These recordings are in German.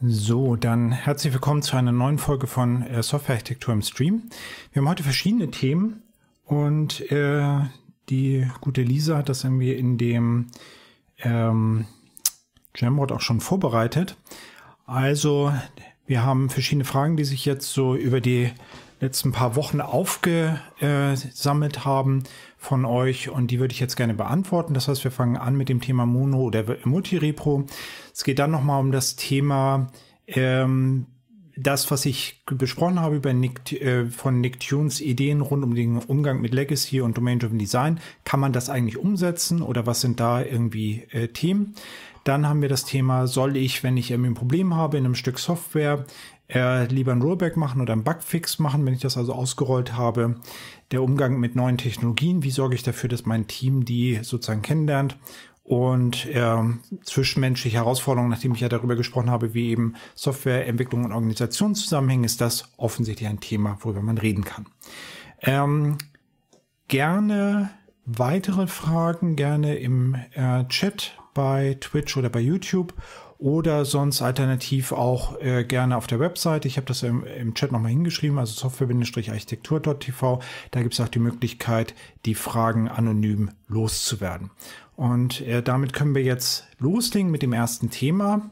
So, dann herzlich willkommen zu einer neuen Folge von äh, Softwarearchitektur im Stream. Wir haben heute verschiedene Themen und äh, die gute Lisa hat das irgendwie in dem ähm, Jamboard auch schon vorbereitet. Also, wir haben verschiedene Fragen, die sich jetzt so über die letzten paar Wochen aufgesammelt haben von euch und die würde ich jetzt gerne beantworten. Das heißt, wir fangen an mit dem Thema Mono oder Multirepro. Es geht dann nochmal um das Thema, ähm, das, was ich besprochen habe über Nick, äh, von Nick Tunes Ideen rund um den Umgang mit Legacy und Domain-Driven Design. Kann man das eigentlich umsetzen oder was sind da irgendwie äh, Themen? Dann haben wir das Thema, soll ich, wenn ich irgendwie ein Problem habe in einem Stück Software, äh, lieber ein Rollback machen oder ein Bugfix machen, wenn ich das also ausgerollt habe. Der Umgang mit neuen Technologien, wie sorge ich dafür, dass mein Team die sozusagen kennenlernt und äh, zwischenmenschliche Herausforderungen, nachdem ich ja darüber gesprochen habe, wie eben Softwareentwicklung und Organisation zusammenhängen, ist das offensichtlich ein Thema, worüber man reden kann. Ähm, gerne weitere Fragen, gerne im äh, Chat bei Twitch oder bei YouTube oder sonst alternativ auch äh, gerne auf der Website. Ich habe das im, im Chat nochmal hingeschrieben, also software-architektur.tv. Da gibt es auch die Möglichkeit, die Fragen anonym loszuwerden. Und äh, damit können wir jetzt loslegen mit dem ersten Thema.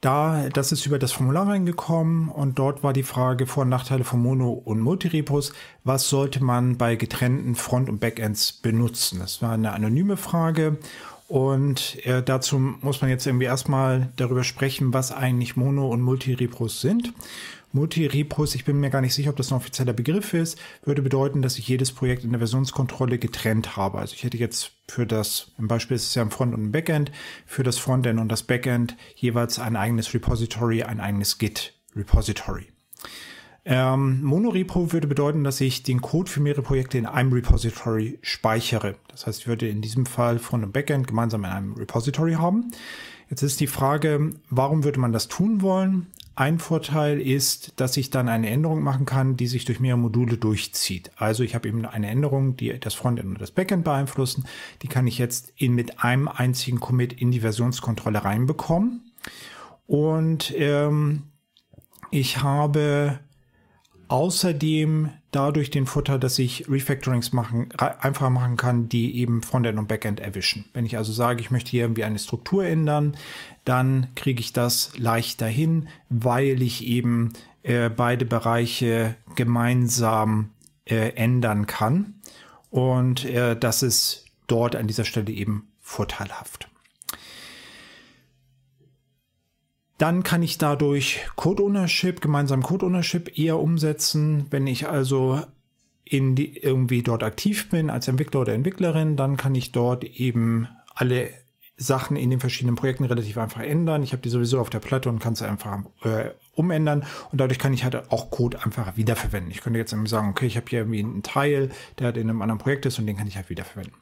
Da, das ist über das Formular reingekommen und dort war die Frage Vor- und Nachteile von Mono- und Multirepos. Was sollte man bei getrennten Front- und Backends benutzen? Das war eine anonyme Frage und äh, dazu muss man jetzt irgendwie erstmal darüber sprechen, was eigentlich Mono- und Multirepos sind. Multirepos, ich bin mir gar nicht sicher, ob das ein offizieller Begriff ist, würde bedeuten, dass ich jedes Projekt in der Versionskontrolle getrennt habe. Also ich hätte jetzt für das, im Beispiel ist es ja ein Front und ein Backend, für das Frontend und das Backend jeweils ein eigenes Repository, ein eigenes Git-Repository. Ähm, Monorepo würde bedeuten, dass ich den Code für mehrere Projekte in einem Repository speichere. Das heißt, ich würde in diesem Fall Front und Backend gemeinsam in einem Repository haben. Jetzt ist die Frage, warum würde man das tun wollen? Ein Vorteil ist, dass ich dann eine Änderung machen kann, die sich durch mehrere Module durchzieht. Also ich habe eben eine Änderung, die das Frontend und das Backend beeinflussen. Die kann ich jetzt in, mit einem einzigen Commit in die Versionskontrolle reinbekommen. Und ähm, ich habe Außerdem dadurch den Vorteil, dass ich Refactorings machen, einfacher machen kann, die eben Frontend und Backend erwischen. Wenn ich also sage, ich möchte hier irgendwie eine Struktur ändern, dann kriege ich das leichter hin, weil ich eben äh, beide Bereiche gemeinsam äh, ändern kann. Und äh, das ist dort an dieser Stelle eben vorteilhaft. Dann kann ich dadurch Code Ownership, gemeinsam Code Ownership eher umsetzen. Wenn ich also in die, irgendwie dort aktiv bin als Entwickler oder Entwicklerin, dann kann ich dort eben alle Sachen in den verschiedenen Projekten relativ einfach ändern. Ich habe die sowieso auf der Platte und kann es einfach äh, umändern und dadurch kann ich halt auch Code einfach wiederverwenden. Ich könnte jetzt sagen, okay, ich habe hier irgendwie einen Teil, der halt in einem anderen Projekt ist und den kann ich halt wiederverwenden.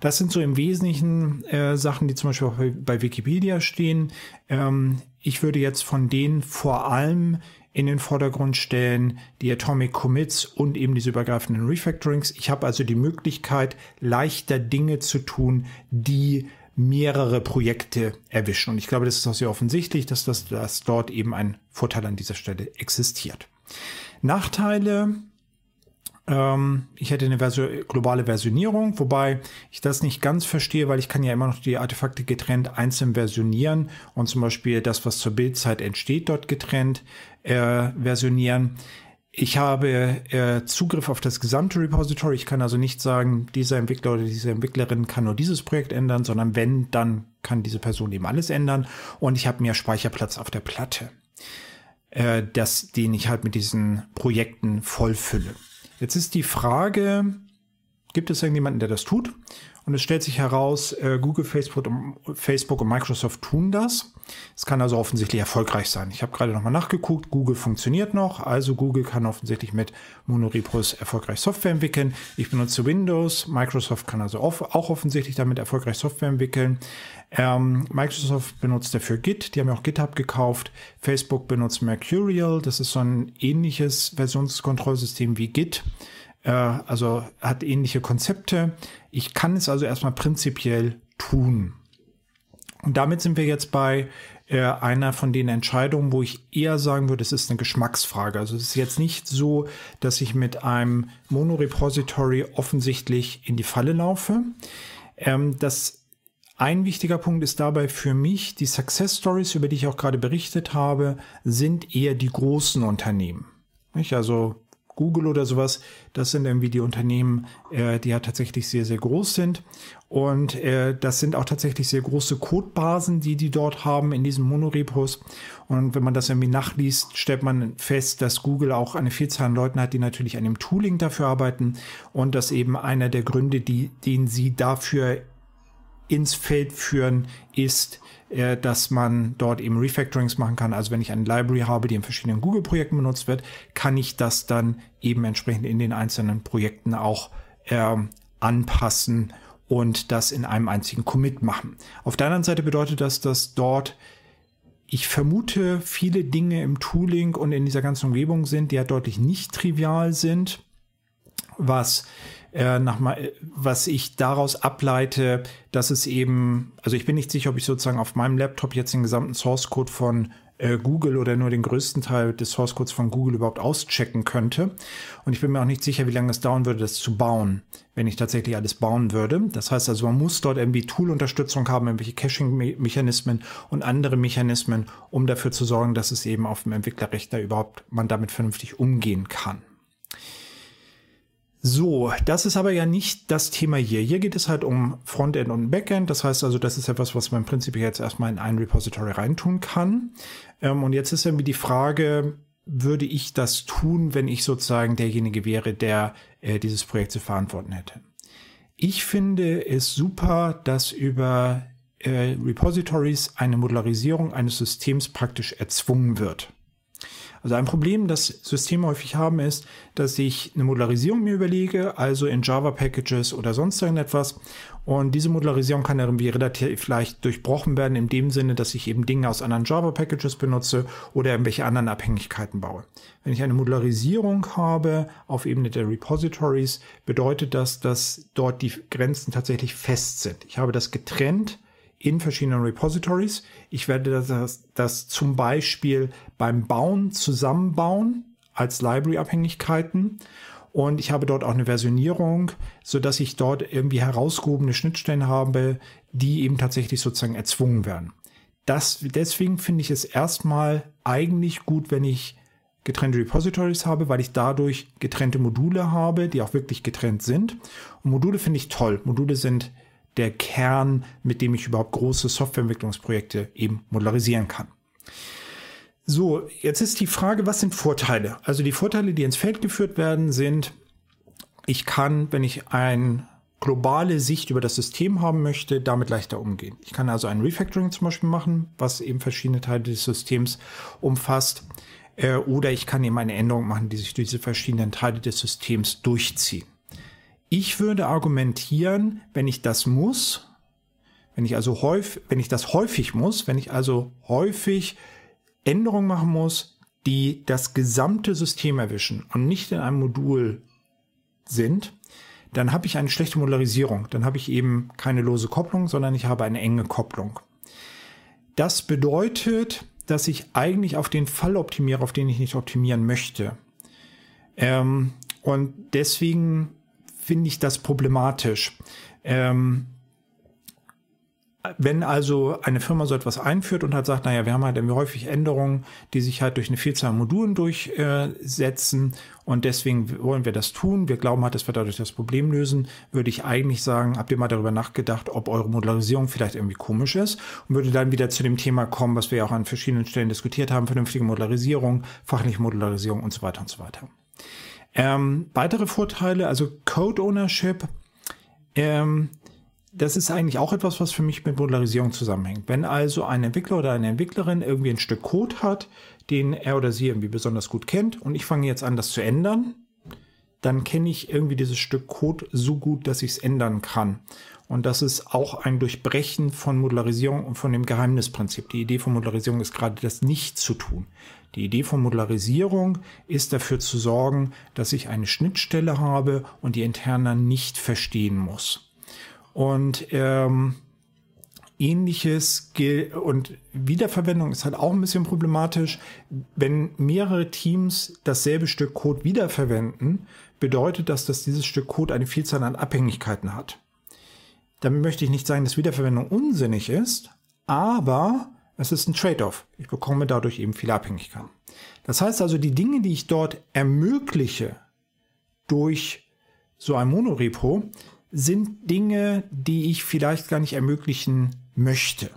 Das sind so im Wesentlichen äh, Sachen, die zum Beispiel auch bei, bei Wikipedia stehen. Ähm, ich würde jetzt von denen vor allem in den Vordergrund stellen, die Atomic Commits und eben diese übergreifenden Refactorings. Ich habe also die Möglichkeit, leichter Dinge zu tun, die mehrere Projekte erwischen. Und ich glaube, das ist auch sehr offensichtlich, dass, das, dass dort eben ein Vorteil an dieser Stelle existiert. Nachteile. Ähm, ich hätte eine Version, globale Versionierung, wobei ich das nicht ganz verstehe, weil ich kann ja immer noch die Artefakte getrennt einzeln versionieren und zum Beispiel das, was zur Bildzeit entsteht, dort getrennt äh, versionieren. Ich habe äh, Zugriff auf das gesamte Repository. Ich kann also nicht sagen, dieser Entwickler oder diese Entwicklerin kann nur dieses Projekt ändern, sondern wenn, dann kann diese Person eben alles ändern. Und ich habe mehr Speicherplatz auf der Platte, äh, das, den ich halt mit diesen Projekten vollfülle. Jetzt ist die Frage, gibt es irgendjemanden, der das tut. Und es stellt sich heraus, äh, Google, Facebook und, Facebook und Microsoft tun das. Es kann also offensichtlich erfolgreich sein. Ich habe gerade nochmal nachgeguckt, Google funktioniert noch, also Google kann offensichtlich mit Monorepos erfolgreich Software entwickeln. Ich benutze Windows, Microsoft kann also auch offensichtlich damit erfolgreich Software entwickeln. Ähm, Microsoft benutzt dafür Git, die haben ja auch GitHub gekauft. Facebook benutzt Mercurial, das ist so ein ähnliches Versionskontrollsystem wie Git. Äh, also hat ähnliche Konzepte. Ich kann es also erstmal prinzipiell tun. Und damit sind wir jetzt bei äh, einer von den Entscheidungen, wo ich eher sagen würde, es ist eine Geschmacksfrage. Also es ist jetzt nicht so, dass ich mit einem Monorepository offensichtlich in die Falle laufe. Ähm, das ein wichtiger Punkt ist dabei für mich, die Success Stories, über die ich auch gerade berichtet habe, sind eher die großen Unternehmen. Also Google oder sowas, das sind irgendwie die Unternehmen, äh, die ja tatsächlich sehr, sehr groß sind. Und äh, das sind auch tatsächlich sehr große Codebasen, die die dort haben in diesen Monorepos. Und wenn man das irgendwie nachliest, stellt man fest, dass Google auch eine Vielzahl an Leuten hat, die natürlich an dem Tooling dafür arbeiten. Und dass eben einer der Gründe, die, den sie dafür ins Feld führen, ist, äh, dass man dort eben Refactorings machen kann. Also wenn ich eine Library habe, die in verschiedenen Google-Projekten benutzt wird, kann ich das dann eben entsprechend in den einzelnen Projekten auch äh, anpassen und das in einem einzigen Commit machen. Auf der anderen Seite bedeutet das, dass dort ich vermute, viele Dinge im Tooling und in dieser ganzen Umgebung sind, die ja deutlich nicht trivial sind, was äh, nach mal, was ich daraus ableite, dass es eben, also ich bin nicht sicher, ob ich sozusagen auf meinem Laptop jetzt den gesamten Source Code von äh, Google oder nur den größten Teil des Source Codes von Google überhaupt auschecken könnte. Und ich bin mir auch nicht sicher, wie lange es dauern würde, das zu bauen, wenn ich tatsächlich alles bauen würde. Das heißt also, man muss dort irgendwie Tool-Unterstützung haben, irgendwelche Caching-Mechanismen und andere Mechanismen, um dafür zu sorgen, dass es eben auf dem Entwicklerrechner überhaupt man damit vernünftig umgehen kann. So, das ist aber ja nicht das Thema hier. Hier geht es halt um Frontend und Backend. Das heißt also, das ist etwas, was man im Prinzip jetzt erstmal in ein Repository reintun kann. Ähm, und jetzt ist irgendwie die Frage, würde ich das tun, wenn ich sozusagen derjenige wäre, der äh, dieses Projekt zu verantworten hätte? Ich finde es super, dass über äh, Repositories eine Modularisierung eines Systems praktisch erzwungen wird. Also ein Problem, das Systeme häufig haben, ist, dass ich eine Modularisierung mir überlege, also in Java-Packages oder sonst irgendetwas. Und diese Modularisierung kann irgendwie relativ leicht durchbrochen werden, in dem Sinne, dass ich eben Dinge aus anderen Java-Packages benutze oder irgendwelche anderen Abhängigkeiten baue. Wenn ich eine Modularisierung habe auf Ebene der Repositories, bedeutet das, dass dort die Grenzen tatsächlich fest sind. Ich habe das getrennt in verschiedenen Repositories. Ich werde das, das zum Beispiel beim Bauen zusammenbauen als Library-Abhängigkeiten. Und ich habe dort auch eine Versionierung, so dass ich dort irgendwie herausgehobene Schnittstellen habe, die eben tatsächlich sozusagen erzwungen werden. Das, deswegen finde ich es erstmal eigentlich gut, wenn ich getrennte Repositories habe, weil ich dadurch getrennte Module habe, die auch wirklich getrennt sind. Und Module finde ich toll. Module sind der Kern, mit dem ich überhaupt große Softwareentwicklungsprojekte eben modularisieren kann. So, jetzt ist die Frage, was sind Vorteile? Also die Vorteile, die ins Feld geführt werden, sind, ich kann, wenn ich eine globale Sicht über das System haben möchte, damit leichter umgehen. Ich kann also ein Refactoring zum Beispiel machen, was eben verschiedene Teile des Systems umfasst. Äh, oder ich kann eben eine Änderung machen, die sich durch diese verschiedenen Teile des Systems durchziehen. Ich würde argumentieren, wenn ich das muss, wenn ich also häufig, wenn ich das häufig muss, wenn ich also häufig Änderungen machen muss, die das gesamte System erwischen und nicht in einem Modul sind, dann habe ich eine schlechte Modularisierung. Dann habe ich eben keine lose Kopplung, sondern ich habe eine enge Kopplung. Das bedeutet, dass ich eigentlich auf den Fall optimiere, auf den ich nicht optimieren möchte. Ähm, und deswegen finde ich das problematisch. Ähm, wenn also eine Firma so etwas einführt und halt sagt, naja, wir haben halt häufig Änderungen, die sich halt durch eine Vielzahl an Modulen durchsetzen und deswegen wollen wir das tun. Wir glauben halt, dass wir dadurch das Problem lösen, würde ich eigentlich sagen, habt ihr mal darüber nachgedacht, ob eure Modularisierung vielleicht irgendwie komisch ist und würde dann wieder zu dem Thema kommen, was wir ja auch an verschiedenen Stellen diskutiert haben, vernünftige Modularisierung, fachliche Modularisierung und so weiter und so weiter. Ähm, weitere Vorteile, also Code Ownership ähm, das ist eigentlich auch etwas, was für mich mit Modularisierung zusammenhängt. Wenn also ein Entwickler oder eine Entwicklerin irgendwie ein Stück Code hat, den er oder sie irgendwie besonders gut kennt und ich fange jetzt an, das zu ändern, dann kenne ich irgendwie dieses Stück Code so gut, dass ich es ändern kann. Und das ist auch ein Durchbrechen von Modularisierung und von dem Geheimnisprinzip. Die Idee von Modularisierung ist gerade das nicht zu tun. Die Idee von Modularisierung ist dafür zu sorgen, dass ich eine Schnittstelle habe und die Interna nicht verstehen muss. Und ähm, ähnliches und Wiederverwendung ist halt auch ein bisschen problematisch. Wenn mehrere Teams dasselbe Stück Code wiederverwenden, bedeutet das, dass dieses Stück Code eine Vielzahl an Abhängigkeiten hat. Damit möchte ich nicht sagen, dass Wiederverwendung unsinnig ist, aber es ist ein Trade-off. Ich bekomme dadurch eben viele Abhängigkeiten. Das heißt also, die Dinge, die ich dort ermögliche durch so ein Monorepo, sind Dinge, die ich vielleicht gar nicht ermöglichen möchte.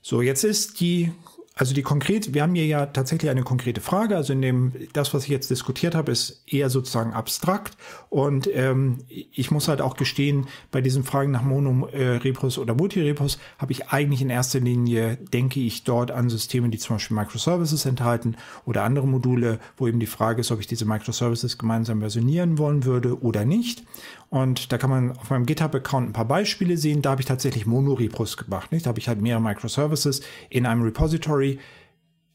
So, jetzt ist die also die konkret, wir haben hier ja tatsächlich eine konkrete Frage. Also in dem, das, was ich jetzt diskutiert habe, ist eher sozusagen abstrakt. Und ähm, ich muss halt auch gestehen, bei diesen Fragen nach Monorepos oder Multirepos habe ich eigentlich in erster Linie, denke ich, dort an Systeme, die zum Beispiel Microservices enthalten oder andere Module, wo eben die Frage ist, ob ich diese Microservices gemeinsam versionieren wollen würde oder nicht. Und da kann man auf meinem GitHub-Account ein paar Beispiele sehen. Da habe ich tatsächlich Monorepos gemacht. Nicht? Da habe ich halt mehrere Microservices in einem Repository.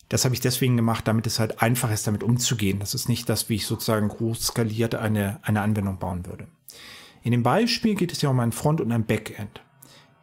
Das habe ich deswegen gemacht, damit es halt einfach ist, damit umzugehen. Das ist nicht das, wie ich sozusagen groß skaliert eine, eine Anwendung bauen würde. In dem Beispiel geht es ja um ein Front- und ein Backend.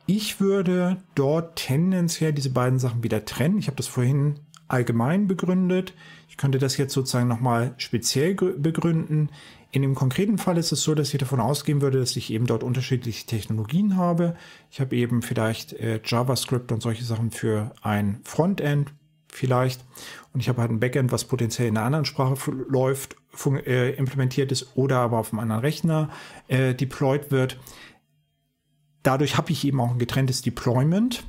Ich würde dort tendenziell diese beiden Sachen wieder trennen. Ich habe das vorhin allgemein begründet. Ich könnte das jetzt sozusagen nochmal speziell begründen. In dem konkreten Fall ist es so, dass ich davon ausgehen würde, dass ich eben dort unterschiedliche Technologien habe. Ich habe eben vielleicht äh, JavaScript und solche Sachen für ein Frontend vielleicht. Und ich habe halt ein Backend, was potenziell in einer anderen Sprache läuft, äh, implementiert ist oder aber auf einem anderen Rechner äh, deployed wird. Dadurch habe ich eben auch ein getrenntes Deployment.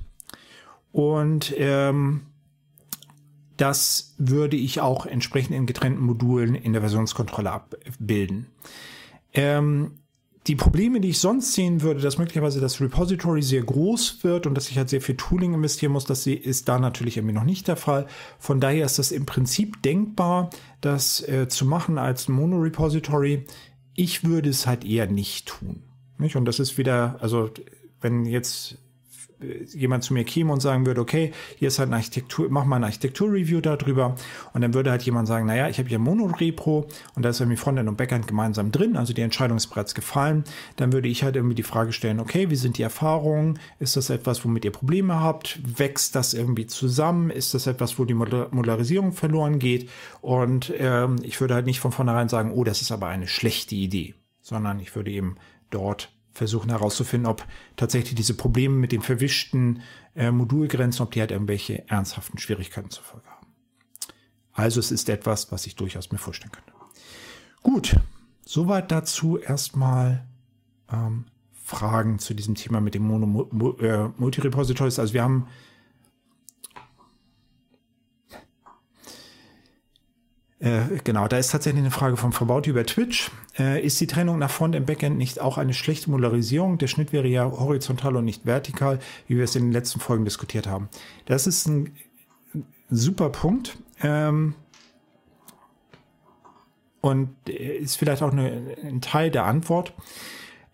Und ähm, das würde ich auch entsprechend in getrennten Modulen in der Versionskontrolle abbilden. Ähm, die Probleme, die ich sonst sehen würde, dass möglicherweise das Repository sehr groß wird und dass ich halt sehr viel Tooling investieren muss, das ist da natürlich irgendwie noch nicht der Fall. Von daher ist das im Prinzip denkbar, das äh, zu machen als Mono-Repository. Ich würde es halt eher nicht tun. Nicht? Und das ist wieder, also wenn jetzt jemand zu mir käme und sagen würde, okay, hier ist halt eine Architektur, mach mal eine Architektur-Review darüber und dann würde halt jemand sagen, naja, ich habe hier Mono-Repro und da ist irgendwie Frontend und Backend gemeinsam drin, also die Entscheidung ist bereits gefallen, dann würde ich halt irgendwie die Frage stellen, okay, wie sind die Erfahrungen? Ist das etwas, womit ihr Probleme habt? Wächst das irgendwie zusammen? Ist das etwas, wo die Modularisierung verloren geht? Und ähm, ich würde halt nicht von vornherein sagen, oh, das ist aber eine schlechte Idee, sondern ich würde eben dort versuchen herauszufinden, ob tatsächlich diese Probleme mit den verwischten äh, Modulgrenzen, ob die halt irgendwelche ernsthaften Schwierigkeiten zur Folge haben. Also es ist etwas, was ich durchaus mir vorstellen könnte. Gut, soweit dazu erstmal ähm, Fragen zu diesem Thema mit dem Mono äh. Also wir haben Äh, genau, da ist tatsächlich eine Frage vom Verbaut über Twitch. Äh, ist die Trennung nach Front und Backend nicht auch eine schlechte Modularisierung? Der Schnitt wäre ja horizontal und nicht vertikal, wie wir es in den letzten Folgen diskutiert haben. Das ist ein super Punkt. Ähm, und ist vielleicht auch eine, ein Teil der Antwort.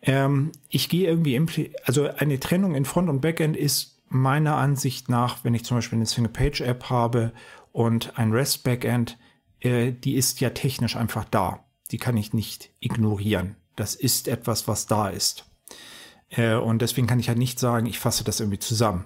Ähm, ich gehe irgendwie, also eine Trennung in Front und Backend ist meiner Ansicht nach, wenn ich zum Beispiel eine Single-Page-App habe und ein REST-Backend, äh, die ist ja technisch einfach da. Die kann ich nicht ignorieren. Das ist etwas, was da ist. Äh, und deswegen kann ich halt nicht sagen, ich fasse das irgendwie zusammen.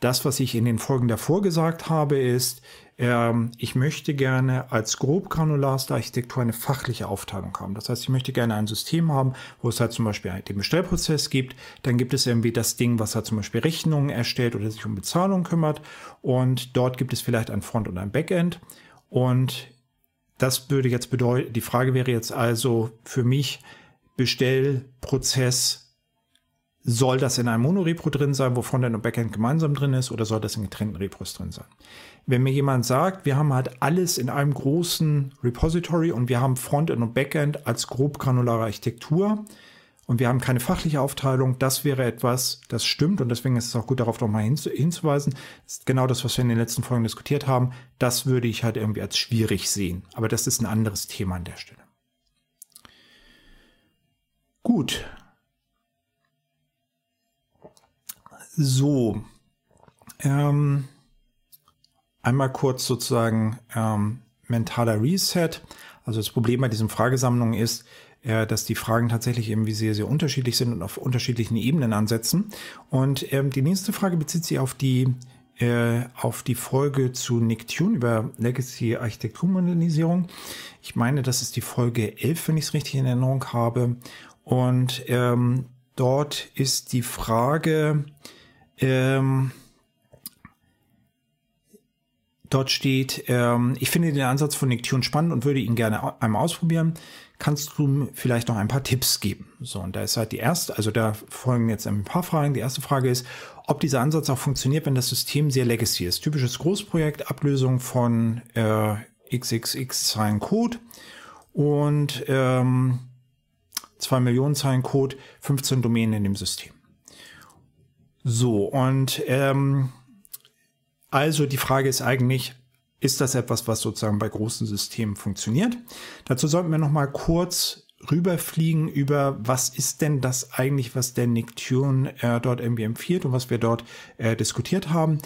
Das, was ich in den Folgen davor gesagt habe, ist, ähm, ich möchte gerne als grob granularste Architektur eine fachliche Aufteilung haben. Das heißt, ich möchte gerne ein System haben, wo es halt zum Beispiel den Bestellprozess gibt. Dann gibt es irgendwie das Ding, was halt zum Beispiel Rechnungen erstellt oder sich um Bezahlung kümmert. Und dort gibt es vielleicht ein Front- und ein Backend. Und das würde jetzt bedeuten, die Frage wäre jetzt also für mich, Bestellprozess, soll das in einem Monorepro drin sein, wo Frontend und Backend gemeinsam drin ist, oder soll das in getrennten Repos drin sein? Wenn mir jemand sagt, wir haben halt alles in einem großen Repository und wir haben Frontend und Backend als grob granulare Architektur und wir haben keine fachliche Aufteilung, das wäre etwas, das stimmt und deswegen ist es auch gut darauf nochmal hinzu, hinzuweisen. Das ist genau das, was wir in den letzten Folgen diskutiert haben. Das würde ich halt irgendwie als schwierig sehen. Aber das ist ein anderes Thema an der Stelle. Gut. So. Ähm, einmal kurz sozusagen ähm, mentaler Reset. Also das Problem bei diesen Fragesammlungen ist, äh, dass die Fragen tatsächlich irgendwie sehr, sehr unterschiedlich sind und auf unterschiedlichen Ebenen ansetzen. Und ähm, die nächste Frage bezieht sich auf die äh, auf die Folge zu Nicktune über Legacy Architekturmodernisierung. Ich meine, das ist die Folge 11, wenn ich es richtig in Erinnerung habe. Und ähm, dort ist die Frage, ähm, dort steht, ähm, ich finde den Ansatz von Nicktune spannend und würde ihn gerne einmal ausprobieren kannst du vielleicht noch ein paar Tipps geben? So, und da ist halt die erste, also da folgen jetzt ein paar Fragen. Die erste Frage ist, ob dieser Ansatz auch funktioniert, wenn das System sehr legacy ist. Typisches Großprojekt, Ablösung von äh, XXX Zeilen Code und ähm, 2 Millionen Zeilen Code, 15 Domänen in dem System. So, und ähm, also die Frage ist eigentlich, ist das etwas, was sozusagen bei großen Systemen funktioniert. Dazu sollten wir noch mal kurz rüberfliegen über, was ist denn das eigentlich, was der Nick Tune äh, dort irgendwie empfiehlt und was wir dort äh, diskutiert haben.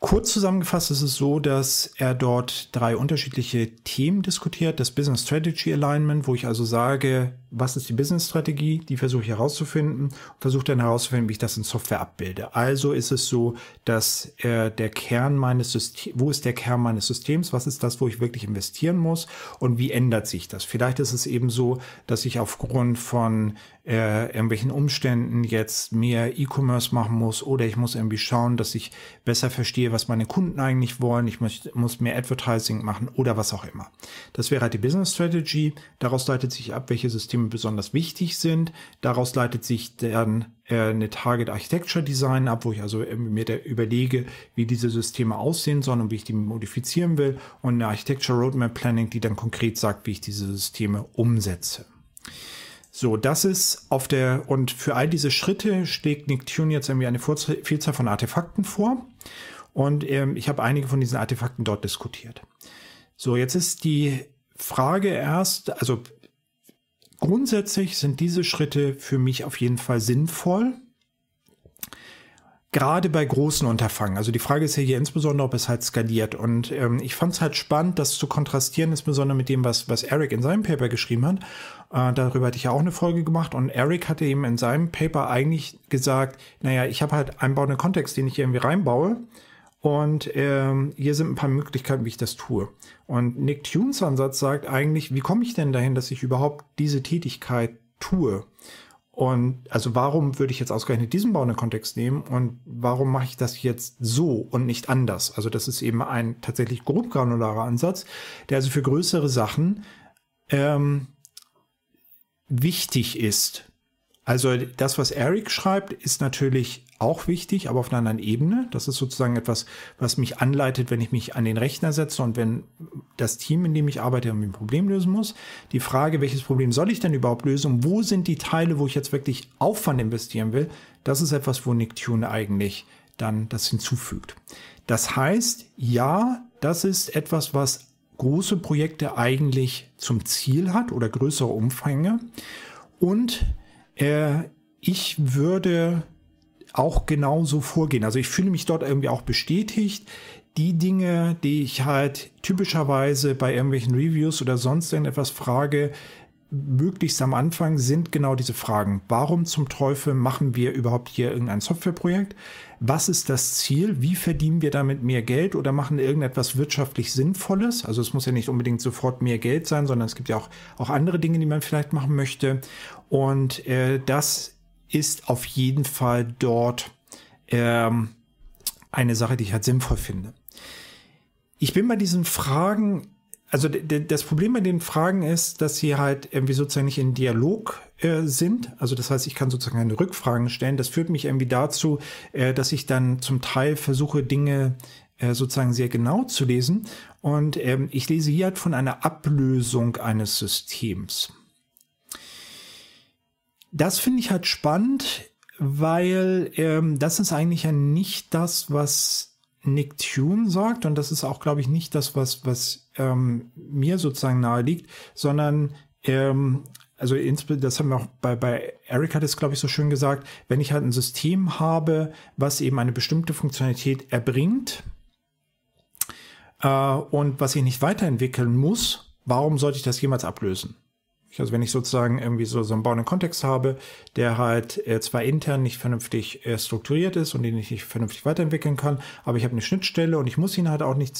Kurz zusammengefasst ist es so, dass er dort drei unterschiedliche Themen diskutiert. Das Business Strategy Alignment, wo ich also sage, was ist die Business Strategie? Die versuche ich herauszufinden und versuche dann herauszufinden, wie ich das in Software abbilde. Also ist es so, dass äh, der Kern meines Systems, wo ist der Kern meines Systems? Was ist das, wo ich wirklich investieren muss? Und wie ändert sich das? Vielleicht ist es eben so, dass ich aufgrund von äh, irgendwelchen Umständen jetzt mehr E-Commerce machen muss oder ich muss irgendwie schauen, dass ich besser verstehe, was meine Kunden eigentlich wollen. Ich muss, muss mehr Advertising machen oder was auch immer. Das wäre halt die Business Strategy. Daraus leitet sich ab, welche Systeme besonders wichtig sind. Daraus leitet sich dann äh, eine Target Architecture Design ab, wo ich also mir da überlege, wie diese Systeme aussehen sollen und wie ich die modifizieren will. Und eine Architecture Roadmap Planning, die dann konkret sagt, wie ich diese Systeme umsetze. So, das ist auf der, und für all diese Schritte schlägt Nicktune jetzt irgendwie eine Vielzahl von Artefakten vor. Und ähm, ich habe einige von diesen Artefakten dort diskutiert. So, jetzt ist die Frage erst, also grundsätzlich sind diese Schritte für mich auf jeden Fall sinnvoll gerade bei großen Unterfangen. Also die Frage ist ja hier insbesondere, ob es halt skaliert. Und ähm, ich fand es halt spannend, das zu kontrastieren, insbesondere mit dem, was, was Eric in seinem Paper geschrieben hat. Äh, darüber hatte ich ja auch eine Folge gemacht. Und Eric hatte eben in seinem Paper eigentlich gesagt, naja, ich habe halt einbauenden Kontext, den ich irgendwie reinbaue. Und ähm, hier sind ein paar Möglichkeiten, wie ich das tue. Und Nick Tunes Ansatz sagt eigentlich, wie komme ich denn dahin, dass ich überhaupt diese Tätigkeit tue? Und also warum würde ich jetzt ausgerechnet diesen Bauende-Kontext nehmen und warum mache ich das jetzt so und nicht anders? Also das ist eben ein tatsächlich grob granularer Ansatz, der also für größere Sachen ähm, wichtig ist. Also das, was Eric schreibt, ist natürlich auch wichtig, aber auf einer anderen Ebene. Das ist sozusagen etwas, was mich anleitet, wenn ich mich an den Rechner setze und wenn das Team, in dem ich arbeite, ein Problem lösen muss. Die Frage, welches Problem soll ich denn überhaupt lösen? Wo sind die Teile, wo ich jetzt wirklich Aufwand investieren will? Das ist etwas, wo Nicktune eigentlich dann das hinzufügt. Das heißt, ja, das ist etwas, was große Projekte eigentlich zum Ziel hat oder größere Umfänge. Und äh, ich würde auch genauso vorgehen. Also ich fühle mich dort irgendwie auch bestätigt. Die Dinge, die ich halt typischerweise bei irgendwelchen Reviews oder sonst irgendetwas frage, möglichst am Anfang sind genau diese Fragen. Warum zum Teufel machen wir überhaupt hier irgendein Softwareprojekt? Was ist das Ziel? Wie verdienen wir damit mehr Geld oder machen irgendetwas wirtschaftlich Sinnvolles? Also es muss ja nicht unbedingt sofort mehr Geld sein, sondern es gibt ja auch, auch andere Dinge, die man vielleicht machen möchte. Und äh, das ist auf jeden Fall dort ähm, eine Sache, die ich halt sinnvoll finde. Ich bin bei diesen Fragen also das Problem bei den Fragen ist, dass sie halt irgendwie sozusagen nicht in Dialog äh, sind. Also das heißt, ich kann sozusagen eine Rückfragen stellen. Das führt mich irgendwie dazu, äh, dass ich dann zum Teil versuche, Dinge äh, sozusagen sehr genau zu lesen. Und ähm, ich lese hier halt von einer Ablösung eines Systems. Das finde ich halt spannend, weil ähm, das ist eigentlich ja nicht das, was Nick Tune sagt und das ist auch, glaube ich, nicht das, was, was ähm, mir sozusagen nahe liegt, sondern ähm, also das haben wir auch bei, bei Eric hat es, glaube ich, so schön gesagt, wenn ich halt ein System habe, was eben eine bestimmte Funktionalität erbringt äh, und was ich nicht weiterentwickeln muss, warum sollte ich das jemals ablösen? Also wenn ich sozusagen irgendwie so, so einen bauenden Kontext habe, der halt äh, zwar intern nicht vernünftig äh, strukturiert ist und den ich nicht vernünftig weiterentwickeln kann, aber ich habe eine Schnittstelle und ich muss ihn halt auch nicht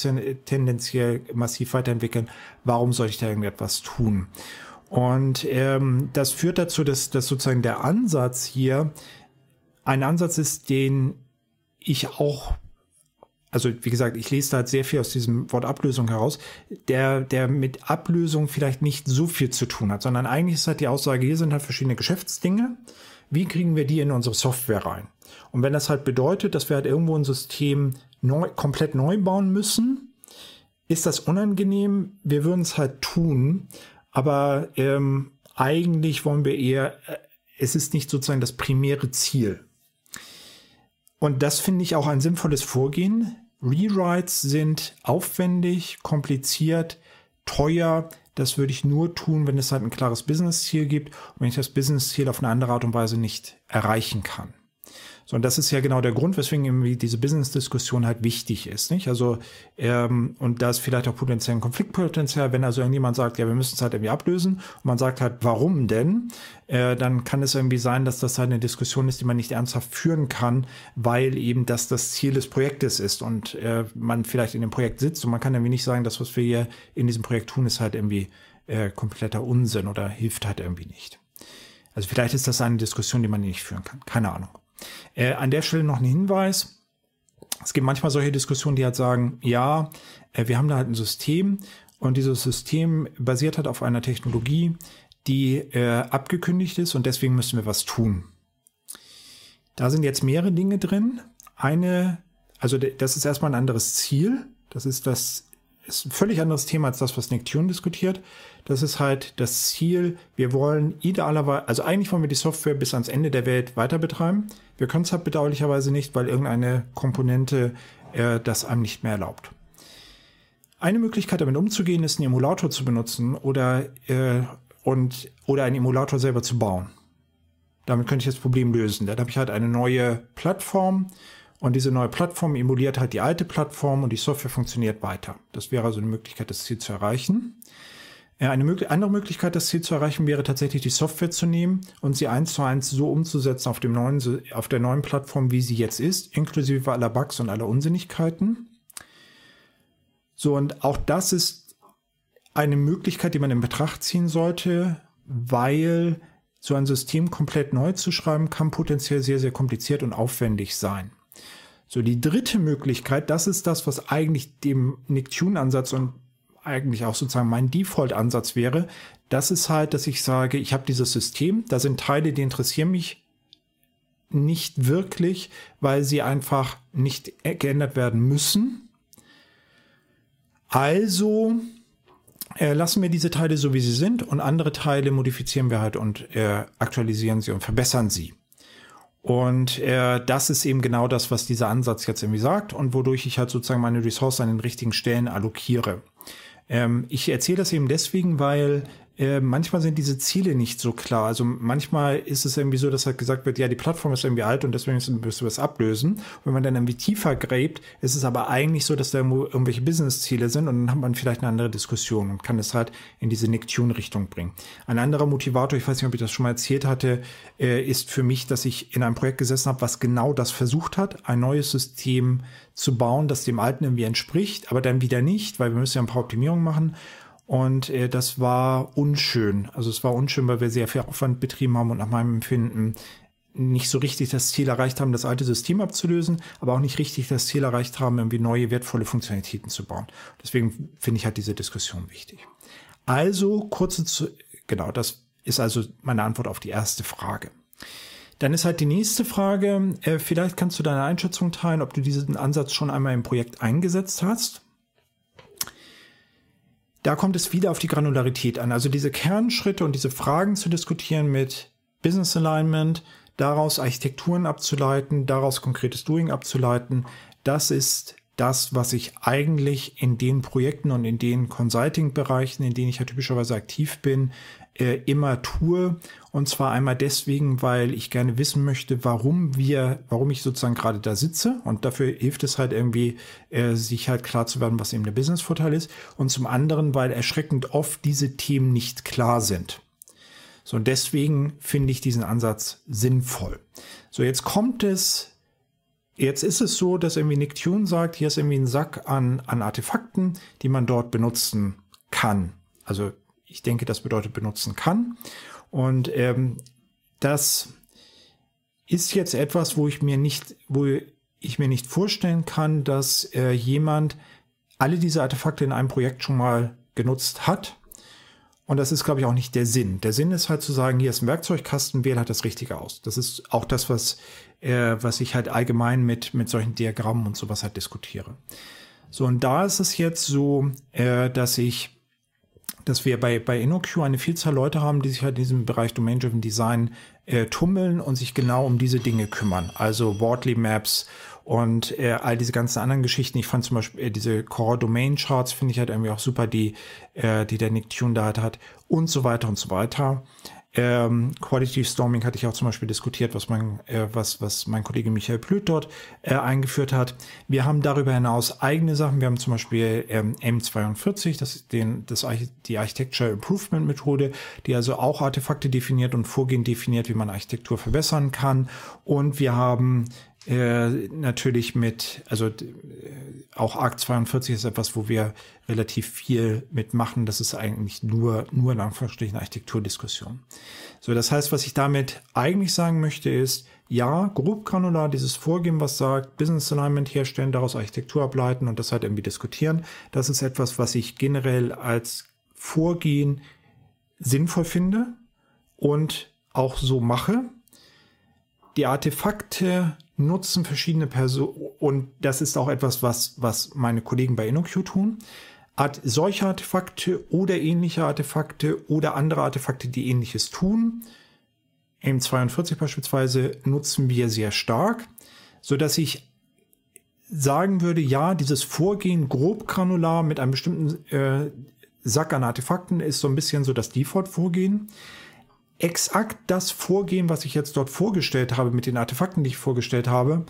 tendenziell massiv weiterentwickeln, warum soll ich da irgendetwas tun? Und ähm, das führt dazu, dass, dass sozusagen der Ansatz hier ein Ansatz ist, den ich auch, also wie gesagt, ich lese da halt sehr viel aus diesem Wort Ablösung heraus, der, der mit Ablösung vielleicht nicht so viel zu tun hat, sondern eigentlich ist halt die Aussage, hier sind halt verschiedene Geschäftsdinge. Wie kriegen wir die in unsere Software rein? Und wenn das halt bedeutet, dass wir halt irgendwo ein System neu, komplett neu bauen müssen, ist das unangenehm. Wir würden es halt tun, aber ähm, eigentlich wollen wir eher, äh, es ist nicht sozusagen das primäre Ziel. Und das finde ich auch ein sinnvolles Vorgehen. Rewrites sind aufwendig, kompliziert, teuer. Das würde ich nur tun, wenn es halt ein klares Business-Ziel gibt und wenn ich das Business-Ziel auf eine andere Art und Weise nicht erreichen kann. So, und das ist ja genau der Grund, weswegen irgendwie diese Business-Diskussion halt wichtig ist, nicht? Also, ähm, und da ist vielleicht auch potenziell ein Konfliktpotenzial, wenn also irgendjemand sagt, ja, wir müssen es halt irgendwie ablösen und man sagt halt, warum denn? Äh, dann kann es irgendwie sein, dass das halt eine Diskussion ist, die man nicht ernsthaft führen kann, weil eben das das Ziel des Projektes ist und äh, man vielleicht in dem Projekt sitzt und man kann irgendwie nicht sagen, das, was wir hier in diesem Projekt tun, ist halt irgendwie äh, kompletter Unsinn oder hilft halt irgendwie nicht. Also vielleicht ist das eine Diskussion, die man nicht führen kann. Keine Ahnung. Äh, an der Stelle noch ein Hinweis. Es gibt manchmal solche Diskussionen, die halt sagen, ja, äh, wir haben da halt ein System und dieses System basiert halt auf einer Technologie, die äh, abgekündigt ist und deswegen müssen wir was tun. Da sind jetzt mehrere Dinge drin. Eine, also das ist erstmal ein anderes Ziel. Das ist das ist ein völlig anderes Thema als das, was Nick Tune diskutiert. Das ist halt das Ziel. Wir wollen idealerweise, also eigentlich wollen wir die Software bis ans Ende der Welt weiter betreiben. Wir können es halt bedauerlicherweise nicht, weil irgendeine Komponente äh, das einem nicht mehr erlaubt. Eine Möglichkeit, damit umzugehen, ist, einen Emulator zu benutzen oder, äh, und, oder einen Emulator selber zu bauen. Damit könnte ich das Problem lösen. Dann habe ich halt eine neue Plattform und diese neue Plattform emuliert halt die alte Plattform und die Software funktioniert weiter. Das wäre also eine Möglichkeit, das Ziel zu erreichen. Eine mög andere Möglichkeit, das Ziel zu erreichen, wäre tatsächlich die Software zu nehmen und sie eins zu eins so umzusetzen auf, dem neuen, auf der neuen Plattform, wie sie jetzt ist, inklusive aller Bugs und aller Unsinnigkeiten. So, und auch das ist eine Möglichkeit, die man in Betracht ziehen sollte, weil so ein System komplett neu zu schreiben, kann potenziell sehr, sehr kompliziert und aufwendig sein. So, die dritte Möglichkeit, das ist das, was eigentlich dem Nick-Tune-Ansatz und eigentlich auch sozusagen mein Default-Ansatz wäre, das ist halt, dass ich sage, ich habe dieses System, da sind Teile, die interessieren mich nicht wirklich, weil sie einfach nicht geändert werden müssen. Also äh, lassen wir diese Teile so, wie sie sind und andere Teile modifizieren wir halt und äh, aktualisieren sie und verbessern sie. Und äh, das ist eben genau das, was dieser Ansatz jetzt irgendwie sagt und wodurch ich halt sozusagen meine Ressourcen an den richtigen Stellen allokiere. Ähm, ich erzähle das eben deswegen, weil äh, manchmal sind diese Ziele nicht so klar. Also manchmal ist es irgendwie so, dass halt gesagt wird, ja, die Plattform ist irgendwie alt und deswegen müssen wir es ablösen. Und wenn man dann irgendwie tiefer gräbt, ist es aber eigentlich so, dass da irgendwelche Business-Ziele sind und dann hat man vielleicht eine andere Diskussion und kann es halt in diese Nick-Tune-Richtung bringen. Ein anderer Motivator, ich weiß nicht, ob ich das schon mal erzählt hatte, äh, ist für mich, dass ich in einem Projekt gesessen habe, was genau das versucht hat, ein neues System zu bauen, das dem alten irgendwie entspricht, aber dann wieder nicht, weil wir müssen ja ein paar Optimierungen machen. Und äh, das war unschön. Also es war unschön, weil wir sehr viel Aufwand betrieben haben und nach meinem Empfinden nicht so richtig das Ziel erreicht haben, das alte System abzulösen, aber auch nicht richtig das Ziel erreicht haben, irgendwie neue wertvolle Funktionalitäten zu bauen. Deswegen finde ich halt diese Diskussion wichtig. Also kurze zu, genau, das ist also meine Antwort auf die erste Frage. Dann ist halt die nächste Frage, äh, vielleicht kannst du deine Einschätzung teilen, ob du diesen Ansatz schon einmal im Projekt eingesetzt hast da kommt es wieder auf die Granularität an. Also diese Kernschritte und diese Fragen zu diskutieren mit Business Alignment, daraus Architekturen abzuleiten, daraus konkretes Doing abzuleiten. Das ist das, was ich eigentlich in den Projekten und in den Consulting-Bereichen, in denen ich ja typischerweise aktiv bin, äh, immer tue. Und zwar einmal deswegen, weil ich gerne wissen möchte, warum wir, warum ich sozusagen gerade da sitze. Und dafür hilft es halt irgendwie, äh, sich halt klar zu werden, was eben der Business-Vorteil ist. Und zum anderen, weil erschreckend oft diese Themen nicht klar sind. So, und deswegen finde ich diesen Ansatz sinnvoll. So, jetzt kommt es Jetzt ist es so, dass irgendwie Nick Tune sagt, hier ist irgendwie ein Sack an, an Artefakten, die man dort benutzen kann. Also ich denke, das bedeutet benutzen kann. Und ähm, das ist jetzt etwas, wo ich mir nicht, wo ich mir nicht vorstellen kann, dass äh, jemand alle diese Artefakte in einem Projekt schon mal genutzt hat. Und das ist, glaube ich, auch nicht der Sinn. Der Sinn ist halt zu sagen, hier ist ein Werkzeugkasten, wähle halt das Richtige aus. Das ist auch das, was, äh, was ich halt allgemein mit, mit solchen Diagrammen und sowas halt diskutiere. So, und da ist es jetzt so, äh, dass ich dass wir bei, bei InnoQ eine Vielzahl Leute haben, die sich halt in diesem Bereich Domain-Driven Design äh, tummeln und sich genau um diese Dinge kümmern. Also Wordly Maps und äh, all diese ganzen anderen Geschichten. Ich fand zum Beispiel äh, diese Core Domain Charts finde ich halt irgendwie auch super, die, äh, die der Nick Tune da hat und so weiter und so weiter. Ähm, Quality Storming hatte ich auch zum Beispiel diskutiert, was mein, äh, was, was mein Kollege Michael Plüth dort äh, eingeführt hat. Wir haben darüber hinaus eigene Sachen. Wir haben zum Beispiel ähm, M42, das ist den, das, die Architecture Improvement Methode, die also auch Artefakte definiert und Vorgehen definiert, wie man Architektur verbessern kann. Und wir haben äh, natürlich mit, also äh, auch ARC 42 ist etwas, wo wir relativ viel mitmachen. Das ist eigentlich nur, nur in Anführungsstrichen Architekturdiskussion. So, das heißt, was ich damit eigentlich sagen möchte, ist, ja, grob granular dieses Vorgehen, was sagt, Business Alignment herstellen, daraus Architektur ableiten und das halt irgendwie diskutieren. Das ist etwas, was ich generell als Vorgehen sinnvoll finde und auch so mache. Die Artefakte nutzen verschiedene Personen und das ist auch etwas, was, was meine Kollegen bei InnoQ tun. Art, solche Artefakte oder ähnliche Artefakte oder andere Artefakte, die ähnliches tun, M42 beispielsweise, nutzen wir sehr stark, so dass ich sagen würde, ja, dieses Vorgehen grob granular mit einem bestimmten äh, Sack an Artefakten ist so ein bisschen so das Default-Vorgehen exakt das Vorgehen, was ich jetzt dort vorgestellt habe, mit den Artefakten, die ich vorgestellt habe,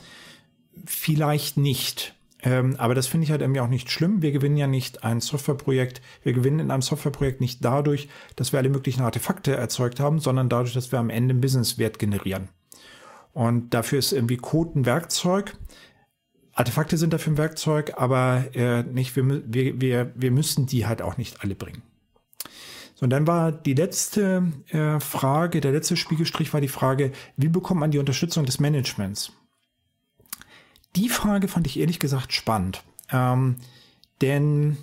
vielleicht nicht. Ähm, aber das finde ich halt irgendwie auch nicht schlimm. Wir gewinnen ja nicht ein Softwareprojekt. Wir gewinnen in einem Softwareprojekt nicht dadurch, dass wir alle möglichen Artefakte erzeugt haben, sondern dadurch, dass wir am Ende einen Businesswert generieren. Und dafür ist irgendwie Code ein Werkzeug. Artefakte sind dafür ein Werkzeug, aber äh, nicht, wir, wir, wir, wir müssen die halt auch nicht alle bringen. Und dann war die letzte äh, Frage, der letzte Spiegelstrich war die Frage, wie bekommt man die Unterstützung des Managements? Die Frage fand ich ehrlich gesagt spannend, ähm, denn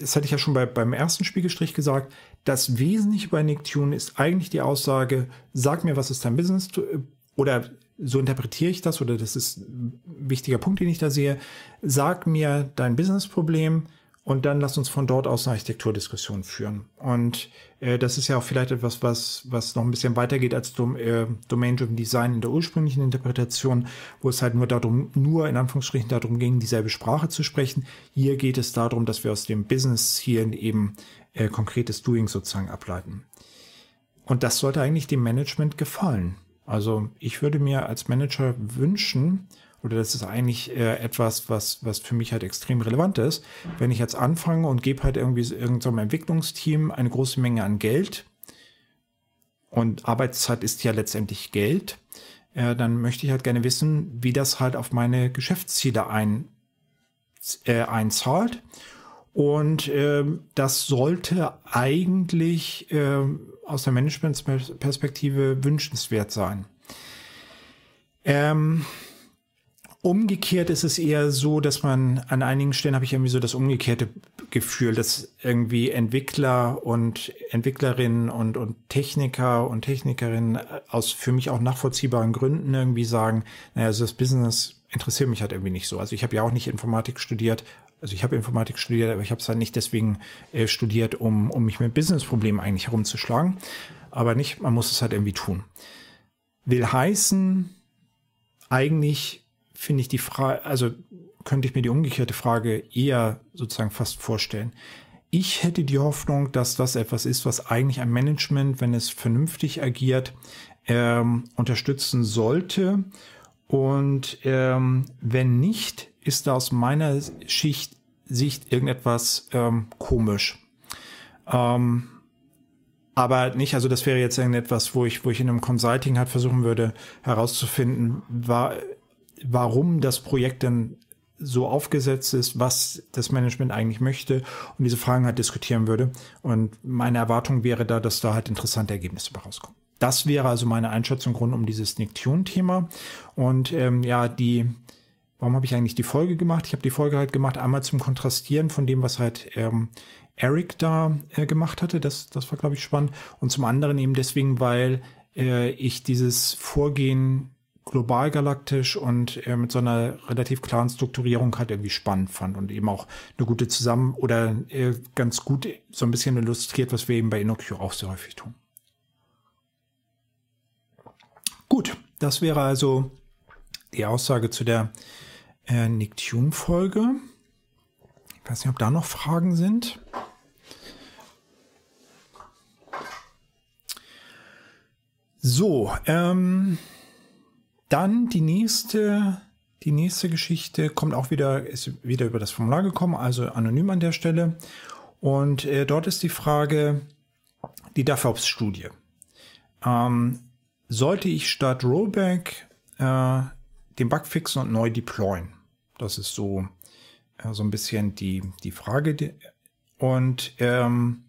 das hatte ich ja schon bei, beim ersten Spiegelstrich gesagt, das Wesentliche bei Nicktune ist eigentlich die Aussage, sag mir, was ist dein Business, oder so interpretiere ich das, oder das ist ein wichtiger Punkt, den ich da sehe, sag mir dein Businessproblem, und dann lass uns von dort aus eine Architekturdiskussion führen. Und äh, das ist ja auch vielleicht etwas, was, was noch ein bisschen weitergeht als Dom äh, Domain-Driven Design in der ursprünglichen Interpretation, wo es halt nur darum, nur in Anführungsstrichen darum ging, dieselbe Sprache zu sprechen. Hier geht es darum, dass wir aus dem Business hier eben äh, konkretes Doing sozusagen ableiten. Und das sollte eigentlich dem Management gefallen. Also ich würde mir als Manager wünschen, oder das ist eigentlich äh, etwas, was, was für mich halt extrem relevant ist. Wenn ich jetzt anfange und gebe halt irgendwie irgendeinem Entwicklungsteam eine große Menge an Geld und Arbeitszeit ist ja letztendlich Geld, äh, dann möchte ich halt gerne wissen, wie das halt auf meine Geschäftsziele ein, äh, einzahlt. Und äh, das sollte eigentlich äh, aus der Managementperspektive wünschenswert sein. Ähm, Umgekehrt ist es eher so, dass man an einigen Stellen habe ich irgendwie so das umgekehrte Gefühl, dass irgendwie Entwickler und Entwicklerinnen und, und Techniker und Technikerinnen aus für mich auch nachvollziehbaren Gründen irgendwie sagen, naja, also das Business interessiert mich halt irgendwie nicht so. Also ich habe ja auch nicht Informatik studiert, also ich habe Informatik studiert, aber ich habe es halt nicht deswegen äh, studiert, um, um mich mit Businessproblemen eigentlich herumzuschlagen. aber nicht, man muss es halt irgendwie tun. Will heißen, eigentlich finde ich die Frage, also könnte ich mir die umgekehrte Frage eher sozusagen fast vorstellen. Ich hätte die Hoffnung, dass das etwas ist, was eigentlich ein Management, wenn es vernünftig agiert, ähm, unterstützen sollte. Und ähm, wenn nicht, ist da aus meiner Schicht, Sicht irgendetwas ähm, komisch. Ähm, aber nicht, also das wäre jetzt irgendetwas, wo ich, wo ich in einem Consulting halt versuchen würde herauszufinden, war, warum das Projekt denn so aufgesetzt ist, was das Management eigentlich möchte und diese Fragen halt diskutieren würde. Und meine Erwartung wäre da, dass da halt interessante Ergebnisse rauskommen. Das wäre also meine Einschätzung rund um dieses Nick Tune-Thema. Und ähm, ja, die, warum habe ich eigentlich die Folge gemacht? Ich habe die Folge halt gemacht, einmal zum Kontrastieren von dem, was halt ähm, Eric da äh, gemacht hatte. Das, das war, glaube ich, spannend. Und zum anderen eben deswegen, weil äh, ich dieses Vorgehen global galaktisch und äh, mit so einer relativ klaren Strukturierung halt irgendwie spannend fand und eben auch eine gute Zusammen- oder äh, ganz gut so ein bisschen illustriert, was wir eben bei InnoQ auch sehr häufig tun. Gut, das wäre also die Aussage zu der äh, Nick Tune Folge. Ich weiß nicht, ob da noch Fragen sind. So, ähm, dann die nächste, die nächste Geschichte kommt auch wieder, ist wieder über das Formular gekommen, also anonym an der Stelle. Und äh, dort ist die Frage, die DAFOPS-Studie. Ähm, sollte ich statt Rollback äh, den Bug fixen und neu deployen? Das ist so, äh, so ein bisschen die, die Frage. Und ähm,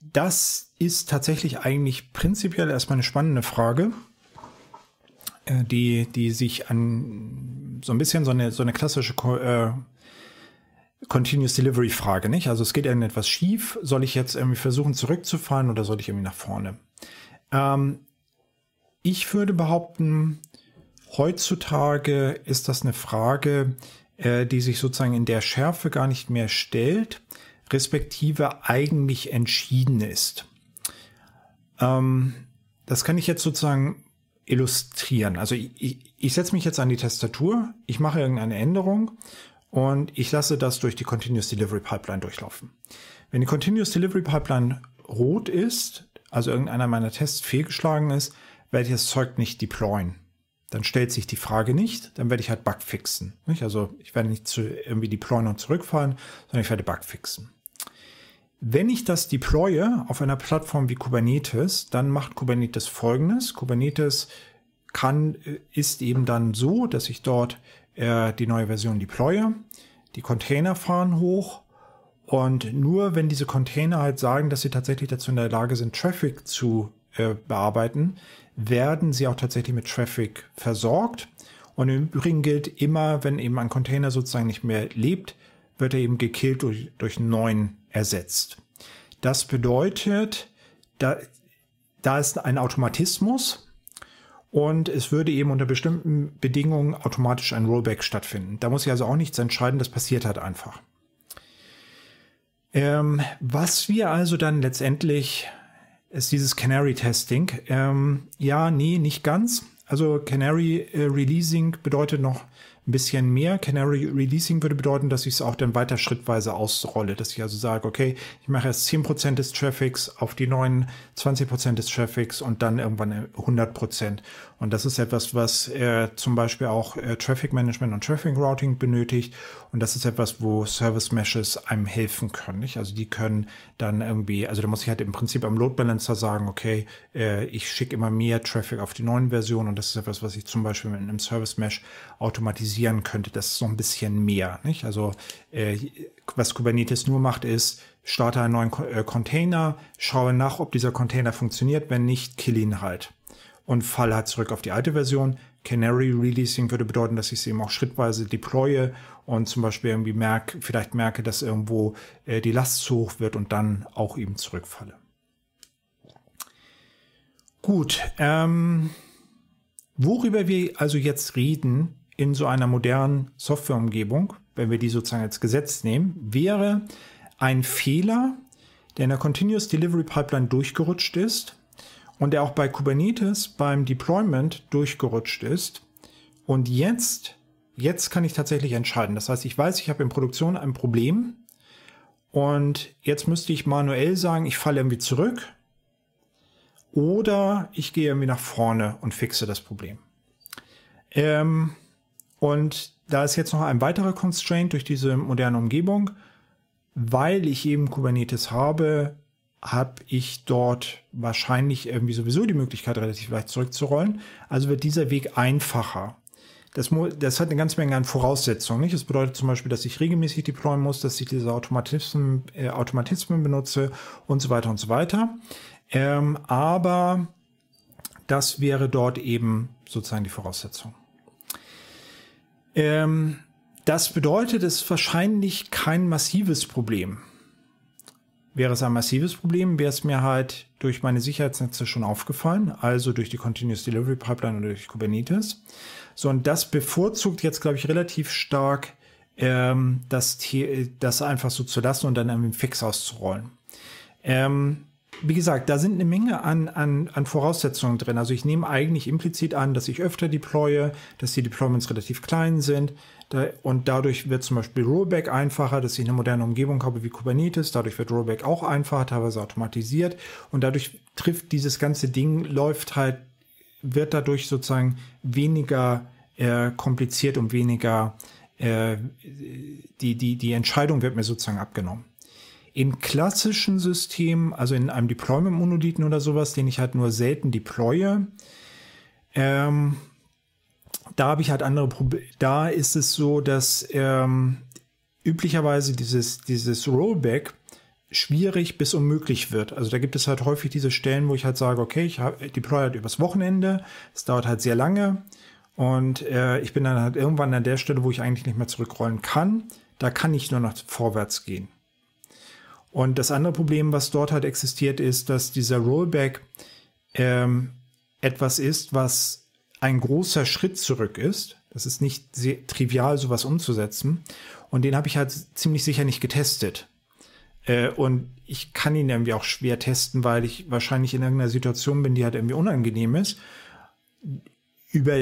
das ist tatsächlich eigentlich prinzipiell erstmal eine spannende Frage. Äh, die, die sich an so ein bisschen so eine, so eine klassische äh, Continuous Delivery Frage, nicht? Also es geht irgendetwas schief. Soll ich jetzt irgendwie versuchen zurückzufahren oder soll ich irgendwie nach vorne? Ähm, ich würde behaupten, heutzutage ist das eine Frage, äh, die sich sozusagen in der Schärfe gar nicht mehr stellt, respektive eigentlich entschieden ist. Ähm, das kann ich jetzt sozusagen illustrieren. Also ich, ich, ich setze mich jetzt an die Tastatur, ich mache irgendeine Änderung und ich lasse das durch die Continuous Delivery Pipeline durchlaufen. Wenn die Continuous Delivery Pipeline rot ist, also irgendeiner meiner Tests fehlgeschlagen ist, werde ich das Zeug nicht deployen. Dann stellt sich die Frage nicht, dann werde ich halt Bug fixen. Also ich werde nicht zu irgendwie deployen und zurückfallen, sondern ich werde Bug fixen. Wenn ich das deploye auf einer Plattform wie Kubernetes, dann macht Kubernetes folgendes. Kubernetes kann, äh, ist eben dann so, dass ich dort äh, die neue Version deploye. Die Container fahren hoch und nur wenn diese Container halt sagen, dass sie tatsächlich dazu in der Lage sind, Traffic zu äh, bearbeiten, werden sie auch tatsächlich mit Traffic versorgt. Und im Übrigen gilt immer, wenn eben ein Container sozusagen nicht mehr lebt, wird er eben gekillt durch, durch neuen ersetzt. Das bedeutet, da, da ist ein Automatismus und es würde eben unter bestimmten Bedingungen automatisch ein Rollback stattfinden. Da muss ich also auch nichts entscheiden, das passiert halt einfach. Ähm, was wir also dann letztendlich ist dieses Canary Testing. Ähm, ja, nee, nicht ganz. Also Canary äh, Releasing bedeutet noch ein bisschen mehr. Canary Releasing würde bedeuten, dass ich es auch dann weiter schrittweise ausrolle, dass ich also sage, okay, ich mache erst 10% des Traffics auf die neuen 20% des Traffics und dann irgendwann 100%. Und das ist etwas, was äh, zum Beispiel auch äh, Traffic Management und Traffic Routing benötigt. Und das ist etwas, wo Service Meshes einem helfen können. Nicht? Also die können dann irgendwie, also da muss ich halt im Prinzip am Load Balancer sagen, okay, äh, ich schicke immer mehr Traffic auf die neuen Versionen und das ist etwas, was ich zum Beispiel mit einem Service Mesh automatisieren könnte. Das so ein bisschen mehr. Nicht? Also äh, was Kubernetes nur macht, ist, starte einen neuen äh, Container, schaue nach, ob dieser Container funktioniert. Wenn nicht, kill ihn halt und fall halt zurück auf die alte Version. Canary Releasing würde bedeuten, dass ich sie eben auch schrittweise deploye und zum Beispiel irgendwie merke, vielleicht merke, dass irgendwo äh, die Last zu hoch wird und dann auch eben zurückfalle. Gut, ähm, worüber wir also jetzt reden in so einer modernen Softwareumgebung, wenn wir die sozusagen als Gesetz nehmen, wäre ein Fehler, der in der Continuous Delivery Pipeline durchgerutscht ist und der auch bei Kubernetes beim Deployment durchgerutscht ist. Und jetzt, jetzt kann ich tatsächlich entscheiden. Das heißt, ich weiß, ich habe in Produktion ein Problem und jetzt müsste ich manuell sagen, ich falle irgendwie zurück oder ich gehe irgendwie nach vorne und fixe das Problem. Ähm, und da ist jetzt noch ein weiterer Constraint durch diese moderne Umgebung. Weil ich eben Kubernetes habe, habe ich dort wahrscheinlich irgendwie sowieso die Möglichkeit, relativ leicht zurückzurollen. Also wird dieser Weg einfacher. Das, das hat eine ganze Menge an Voraussetzungen. Nicht? Das bedeutet zum Beispiel, dass ich regelmäßig deployen muss, dass ich diese Automatismen, äh, Automatismen benutze und so weiter und so weiter. Ähm, aber das wäre dort eben sozusagen die Voraussetzung. Ähm, das bedeutet, es ist wahrscheinlich kein massives Problem. Wäre es ein massives Problem, wäre es mir halt durch meine Sicherheitsnetze schon aufgefallen, also durch die Continuous Delivery Pipeline oder durch Kubernetes. So, und das bevorzugt jetzt, glaube ich, relativ stark, ähm, das, das einfach so zu lassen und dann einen Fix auszurollen. Ähm, wie gesagt, da sind eine Menge an, an, an Voraussetzungen drin. Also ich nehme eigentlich implizit an, dass ich öfter deploye, dass die Deployments relativ klein sind. Da, und dadurch wird zum Beispiel Rollback einfacher, dass ich eine moderne Umgebung habe wie Kubernetes. Dadurch wird Rollback auch einfacher, teilweise automatisiert. Und dadurch trifft dieses ganze Ding, läuft halt, wird dadurch sozusagen weniger äh, kompliziert und weniger, äh, die, die, die Entscheidung wird mir sozusagen abgenommen. In klassischen Systemen, also in einem Deployment-Monolithen oder sowas, den ich halt nur selten deploye, ähm, da habe ich halt andere Probleme. Da ist es so, dass ähm, üblicherweise dieses, dieses Rollback schwierig bis unmöglich wird. Also da gibt es halt häufig diese Stellen, wo ich halt sage, okay, ich deploy halt übers Wochenende, es dauert halt sehr lange und äh, ich bin dann halt irgendwann an der Stelle, wo ich eigentlich nicht mehr zurückrollen kann. Da kann ich nur noch vorwärts gehen. Und das andere Problem, was dort halt existiert, ist, dass dieser Rollback ähm, etwas ist, was ein großer Schritt zurück ist. Das ist nicht sehr trivial, sowas umzusetzen. Und den habe ich halt ziemlich sicher nicht getestet. Äh, und ich kann ihn irgendwie auch schwer testen, weil ich wahrscheinlich in irgendeiner Situation bin, die halt irgendwie unangenehm ist, über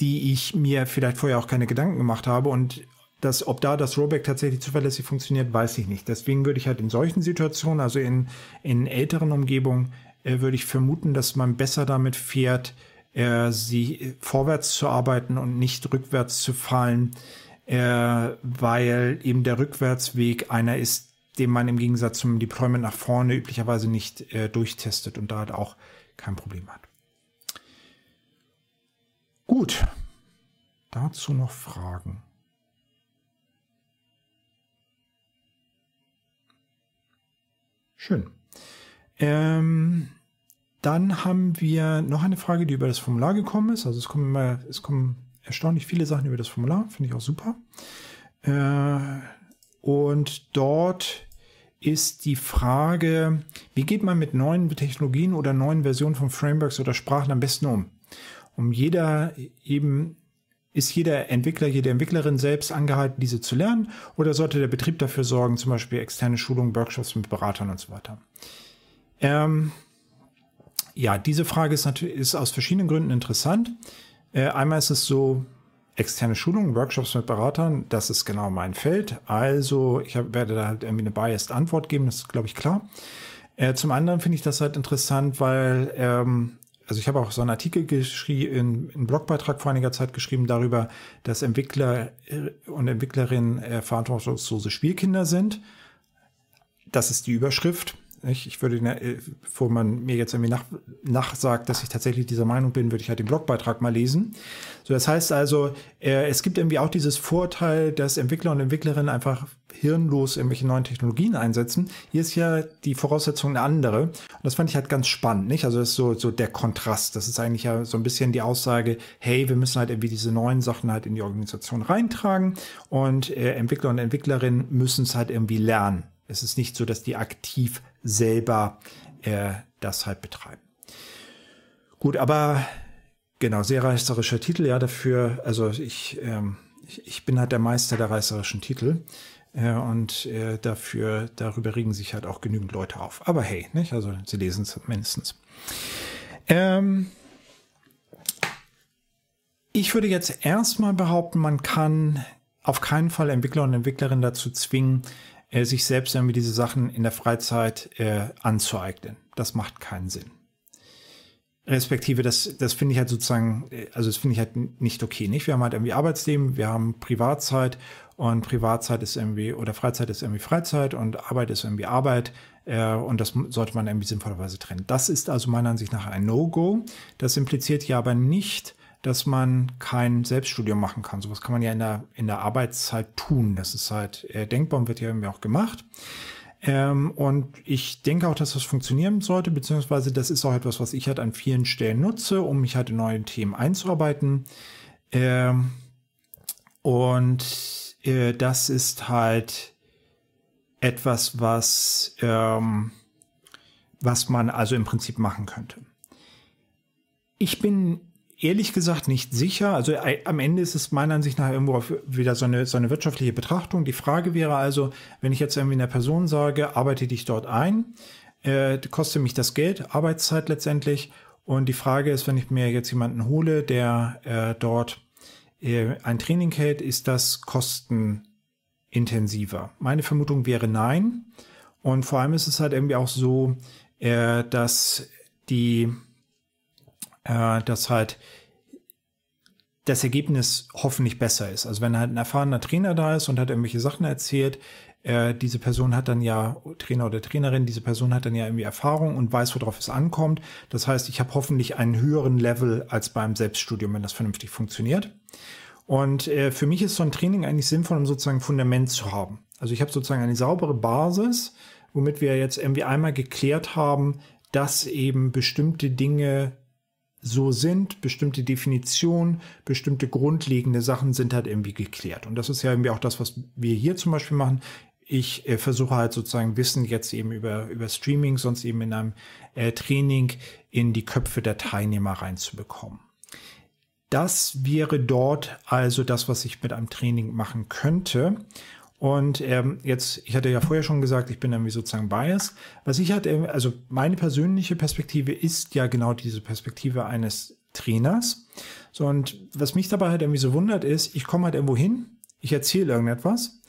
die ich mir vielleicht vorher auch keine Gedanken gemacht habe und das, ob da das Rollback tatsächlich zuverlässig funktioniert, weiß ich nicht. Deswegen würde ich halt in solchen Situationen, also in, in älteren Umgebungen, äh, würde ich vermuten, dass man besser damit fährt, äh, sie vorwärts zu arbeiten und nicht rückwärts zu fallen, äh, weil eben der Rückwärtsweg einer ist, den man im Gegensatz zum Deployment nach vorne üblicherweise nicht äh, durchtestet und da halt auch kein Problem hat. Gut. Dazu noch Fragen. Schön. Ähm, dann haben wir noch eine Frage, die über das Formular gekommen ist. Also es kommen immer, es kommen erstaunlich viele Sachen über das Formular, finde ich auch super. Äh, und dort ist die Frage, wie geht man mit neuen Technologien oder neuen Versionen von Frameworks oder Sprachen am besten um? Um jeder eben ist jeder Entwickler, jede Entwicklerin selbst angehalten, diese zu lernen? Oder sollte der Betrieb dafür sorgen, zum Beispiel externe Schulungen, Workshops mit Beratern und so weiter? Ähm, ja, diese Frage ist natürlich ist aus verschiedenen Gründen interessant. Äh, einmal ist es so, externe Schulungen, Workshops mit Beratern, das ist genau mein Feld. Also ich hab, werde da halt irgendwie eine biased Antwort geben, das ist, glaube ich, klar. Äh, zum anderen finde ich das halt interessant, weil ähm, also ich habe auch so einen Artikel geschrieben, einen Blogbeitrag vor einiger Zeit geschrieben darüber, dass Entwickler äh, und Entwicklerinnen äh, verantwortungslose Spielkinder sind. Das ist die Überschrift. Ich, ich würde, äh, bevor man mir jetzt irgendwie nach, nachsagt, dass ich tatsächlich dieser Meinung bin, würde ich halt den Blogbeitrag mal lesen. So, das heißt also, äh, es gibt irgendwie auch dieses Vorteil, dass Entwickler und Entwicklerinnen einfach hirnlos irgendwelche neuen Technologien einsetzen. Hier ist ja die Voraussetzung eine andere. Und das fand ich halt ganz spannend, nicht? Also das ist so, so der Kontrast. Das ist eigentlich ja so ein bisschen die Aussage, hey, wir müssen halt irgendwie diese neuen Sachen halt in die Organisation reintragen und äh, Entwickler und Entwicklerinnen müssen es halt irgendwie lernen. Es ist nicht so, dass die aktiv selber äh, das halt betreiben. Gut, aber genau, sehr reißerischer Titel, ja, dafür, also ich, ähm, ich, ich bin halt der Meister der reißerischen Titel. Und äh, dafür, darüber regen sich halt auch genügend Leute auf. Aber hey, nicht? Also sie lesen es mindestens. Ähm, ich würde jetzt erstmal behaupten, man kann auf keinen Fall Entwickler und Entwicklerinnen dazu zwingen, äh, sich selbst irgendwie diese Sachen in der Freizeit äh, anzueignen. Das macht keinen Sinn. Respektive, das, das finde ich halt sozusagen, äh, also das finde ich halt nicht okay, nicht? Wir haben halt irgendwie Arbeitsleben, wir haben Privatzeit und Privatzeit ist irgendwie, oder Freizeit ist irgendwie Freizeit und Arbeit ist irgendwie Arbeit äh, und das sollte man irgendwie sinnvollerweise trennen. Das ist also meiner Ansicht nach ein No-Go. Das impliziert ja aber nicht, dass man kein Selbststudium machen kann. Sowas kann man ja in der, in der Arbeitszeit tun. Das ist halt äh, denkbar und wird ja irgendwie auch gemacht. Ähm, und ich denke auch, dass das funktionieren sollte, beziehungsweise das ist auch etwas, was ich halt an vielen Stellen nutze, um mich halt in neue Themen einzuarbeiten. Ähm, und äh, das ist halt etwas, was, ähm, was man also im Prinzip machen könnte. Ich bin ehrlich gesagt nicht sicher. Also äh, am Ende ist es meiner Ansicht nach irgendwo wieder so eine, so eine wirtschaftliche Betrachtung. Die Frage wäre also, wenn ich jetzt irgendwie einer Person sage, arbeite dich dort ein, äh, kostet mich das Geld, Arbeitszeit letztendlich. Und die Frage ist, wenn ich mir jetzt jemanden hole, der äh, dort äh, ein Training hält, ist das kostenintensiver? Meine Vermutung wäre nein. Und vor allem ist es halt irgendwie auch so, äh, dass die äh, dass halt das Ergebnis hoffentlich besser ist. Also wenn halt ein erfahrener Trainer da ist und hat irgendwelche Sachen erzählt, äh, diese Person hat dann ja, Trainer oder Trainerin, diese Person hat dann ja irgendwie Erfahrung und weiß, worauf es ankommt. Das heißt, ich habe hoffentlich einen höheren Level als beim Selbststudium, wenn das vernünftig funktioniert. Und äh, für mich ist so ein Training eigentlich sinnvoll, um sozusagen ein Fundament zu haben. Also ich habe sozusagen eine saubere Basis, womit wir jetzt irgendwie einmal geklärt haben, dass eben bestimmte Dinge so sind, bestimmte Definitionen, bestimmte grundlegende Sachen sind halt irgendwie geklärt. Und das ist ja irgendwie auch das, was wir hier zum Beispiel machen. Ich äh, versuche halt sozusagen Wissen jetzt eben über, über Streaming, sonst eben in einem äh, Training in die Köpfe der Teilnehmer reinzubekommen. Das wäre dort also das, was ich mit einem Training machen könnte. Und ähm, jetzt, ich hatte ja vorher schon gesagt, ich bin irgendwie sozusagen biased. Was ich hatte, also meine persönliche Perspektive ist ja genau diese Perspektive eines Trainers. So, und was mich dabei halt irgendwie so wundert ist, ich komme halt irgendwo hin, ich erzähle irgendetwas,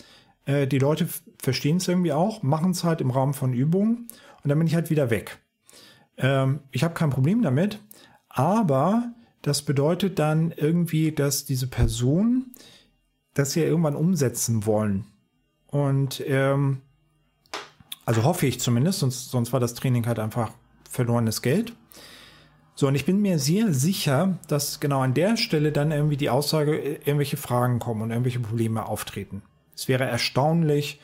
äh, die Leute verstehen es irgendwie auch, machen es halt im Rahmen von Übungen und dann bin ich halt wieder weg. Ähm, ich habe kein Problem damit, aber das bedeutet dann irgendwie, dass diese Person das ja irgendwann umsetzen wollen. Und ähm, also hoffe ich zumindest, sonst, sonst war das Training halt einfach verlorenes Geld. So, und ich bin mir sehr sicher, dass genau an der Stelle dann irgendwie die Aussage, äh, irgendwelche Fragen kommen und irgendwelche Probleme auftreten. Es wäre erstaunlich,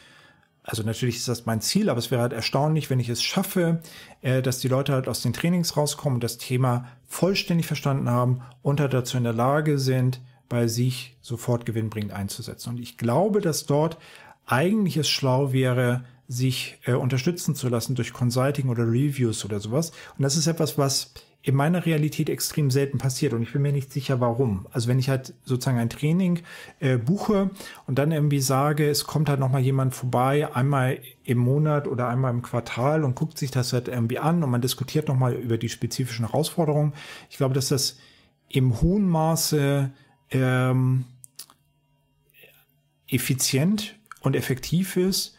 also natürlich ist das mein Ziel, aber es wäre halt erstaunlich, wenn ich es schaffe, äh, dass die Leute halt aus den Trainings rauskommen und das Thema vollständig verstanden haben und halt dazu in der Lage sind, bei sich sofort gewinnbringend einzusetzen. Und ich glaube, dass dort eigentlich es schlau wäre, sich äh, unterstützen zu lassen durch Consulting oder Reviews oder sowas. Und das ist etwas, was in meiner Realität extrem selten passiert und ich bin mir nicht sicher, warum. Also wenn ich halt sozusagen ein Training äh, buche und dann irgendwie sage, es kommt halt nochmal jemand vorbei, einmal im Monat oder einmal im Quartal und guckt sich das halt irgendwie an und man diskutiert nochmal über die spezifischen Herausforderungen. Ich glaube, dass das im hohen Maße ähm, effizient und effektiv ist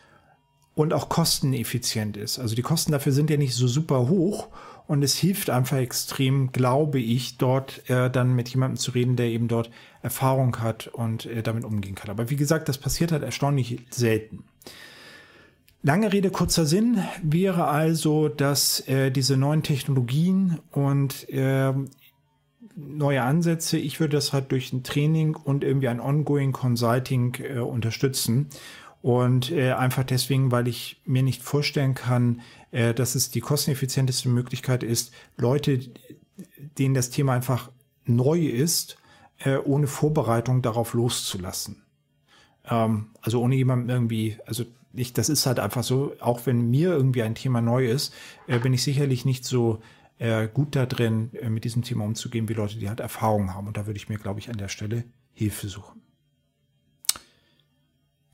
und auch kosteneffizient ist. Also die Kosten dafür sind ja nicht so super hoch und es hilft einfach extrem, glaube ich, dort äh, dann mit jemandem zu reden, der eben dort Erfahrung hat und äh, damit umgehen kann. Aber wie gesagt, das passiert halt erstaunlich selten. Lange Rede, kurzer Sinn wäre also, dass äh, diese neuen Technologien und äh, neue Ansätze, ich würde das halt durch ein Training und irgendwie ein Ongoing Consulting äh, unterstützen. Und äh, einfach deswegen, weil ich mir nicht vorstellen kann, äh, dass es die kosteneffizienteste Möglichkeit ist, Leute, denen das Thema einfach neu ist, äh, ohne Vorbereitung darauf loszulassen. Ähm, also ohne jemandem irgendwie, also ich, das ist halt einfach so, auch wenn mir irgendwie ein Thema neu ist, äh, bin ich sicherlich nicht so äh, gut da drin, äh, mit diesem Thema umzugehen, wie Leute, die halt Erfahrung haben. Und da würde ich mir, glaube ich, an der Stelle Hilfe suchen.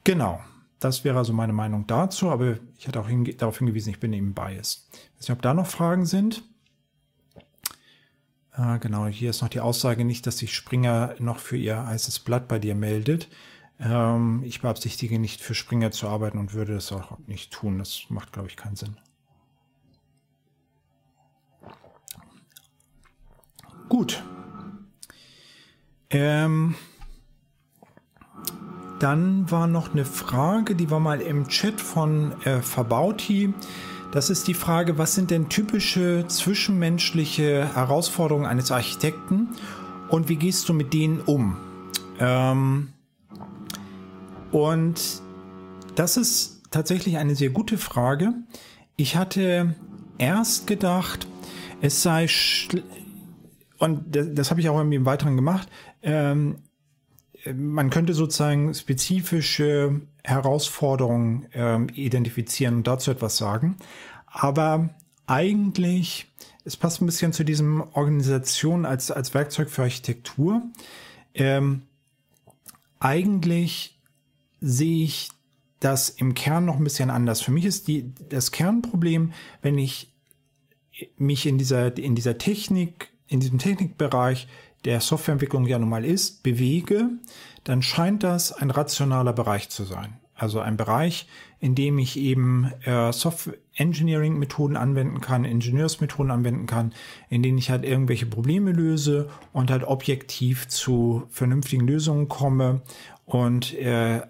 Genau. das wäre also meine Meinung dazu, aber ich hatte auch hinge darauf hingewiesen, ich bin eben biased. Ich weiß nicht, ob da noch Fragen sind. Äh, genau, hier ist noch die Aussage nicht, dass sich Springer noch für ihr heißes Blatt bei dir meldet. Ähm, ich beabsichtige nicht für Springer zu arbeiten und würde das auch nicht tun. Das macht, glaube ich, keinen Sinn. Gut. Ähm, dann war noch eine Frage, die war mal im Chat von äh, Verbauti. Das ist die Frage, was sind denn typische zwischenmenschliche Herausforderungen eines Architekten und wie gehst du mit denen um? Ähm, und das ist tatsächlich eine sehr gute Frage. Ich hatte erst gedacht, es sei und das, das habe ich auch irgendwie im Weiteren gemacht. Ähm, man könnte sozusagen spezifische Herausforderungen ähm, identifizieren und dazu etwas sagen. Aber eigentlich, es passt ein bisschen zu diesem Organisation als, als Werkzeug für Architektur. Ähm, eigentlich sehe ich das im Kern noch ein bisschen anders. Für mich ist die, das Kernproblem, wenn ich mich in dieser, in dieser Technik, in diesem Technikbereich der Softwareentwicklung ja nun mal ist, bewege, dann scheint das ein rationaler Bereich zu sein. Also ein Bereich, in dem ich eben äh, Software Engineering Methoden anwenden kann, Ingenieursmethoden anwenden kann, in denen ich halt irgendwelche Probleme löse und halt objektiv zu vernünftigen Lösungen komme und äh,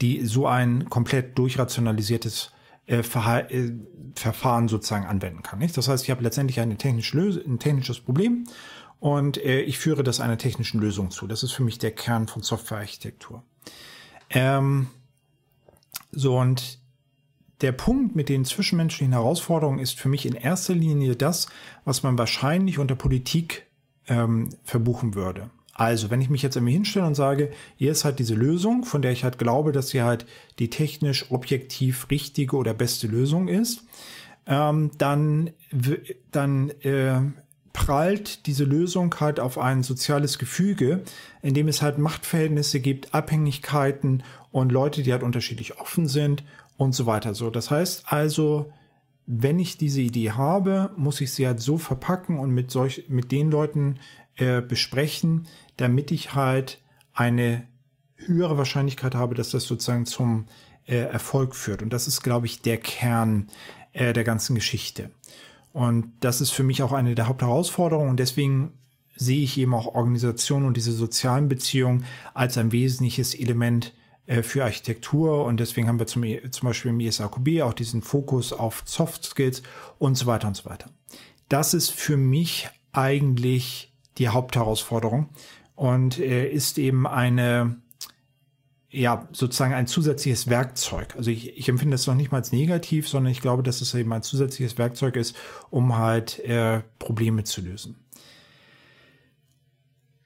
die so ein komplett durchrationalisiertes äh, äh, Verfahren sozusagen anwenden kann. Nicht? Das heißt, ich habe letztendlich eine technische ein technisches Problem und äh, ich führe das einer technischen Lösung zu. Das ist für mich der Kern von Softwarearchitektur. Ähm, so und der Punkt mit den zwischenmenschlichen Herausforderungen ist für mich in erster Linie das, was man wahrscheinlich unter Politik ähm, verbuchen würde. Also, wenn ich mich jetzt irgendwie hinstelle und sage, hier ist halt diese Lösung, von der ich halt glaube, dass sie halt die technisch objektiv richtige oder beste Lösung ist, ähm, dann, dann äh, prallt diese Lösung halt auf ein soziales Gefüge, in dem es halt Machtverhältnisse gibt, Abhängigkeiten und Leute, die halt unterschiedlich offen sind und so weiter. So, das heißt also, wenn ich diese Idee habe, muss ich sie halt so verpacken und mit solch, mit den Leuten äh, besprechen, damit ich halt eine höhere Wahrscheinlichkeit habe, dass das sozusagen zum äh, Erfolg führt. Und das ist, glaube ich, der Kern äh, der ganzen Geschichte. Und das ist für mich auch eine der Hauptherausforderungen. Und deswegen sehe ich eben auch Organisationen und diese sozialen Beziehungen als ein wesentliches Element äh, für Architektur. Und deswegen haben wir zum, zum Beispiel im ISAQB auch diesen Fokus auf Soft Skills und so weiter und so weiter. Das ist für mich eigentlich die Hauptherausforderung und äh, ist eben eine, ja, sozusagen ein zusätzliches Werkzeug. Also ich, ich empfinde das noch nicht mal als negativ, sondern ich glaube, dass es eben ein zusätzliches Werkzeug ist, um halt äh, Probleme zu lösen.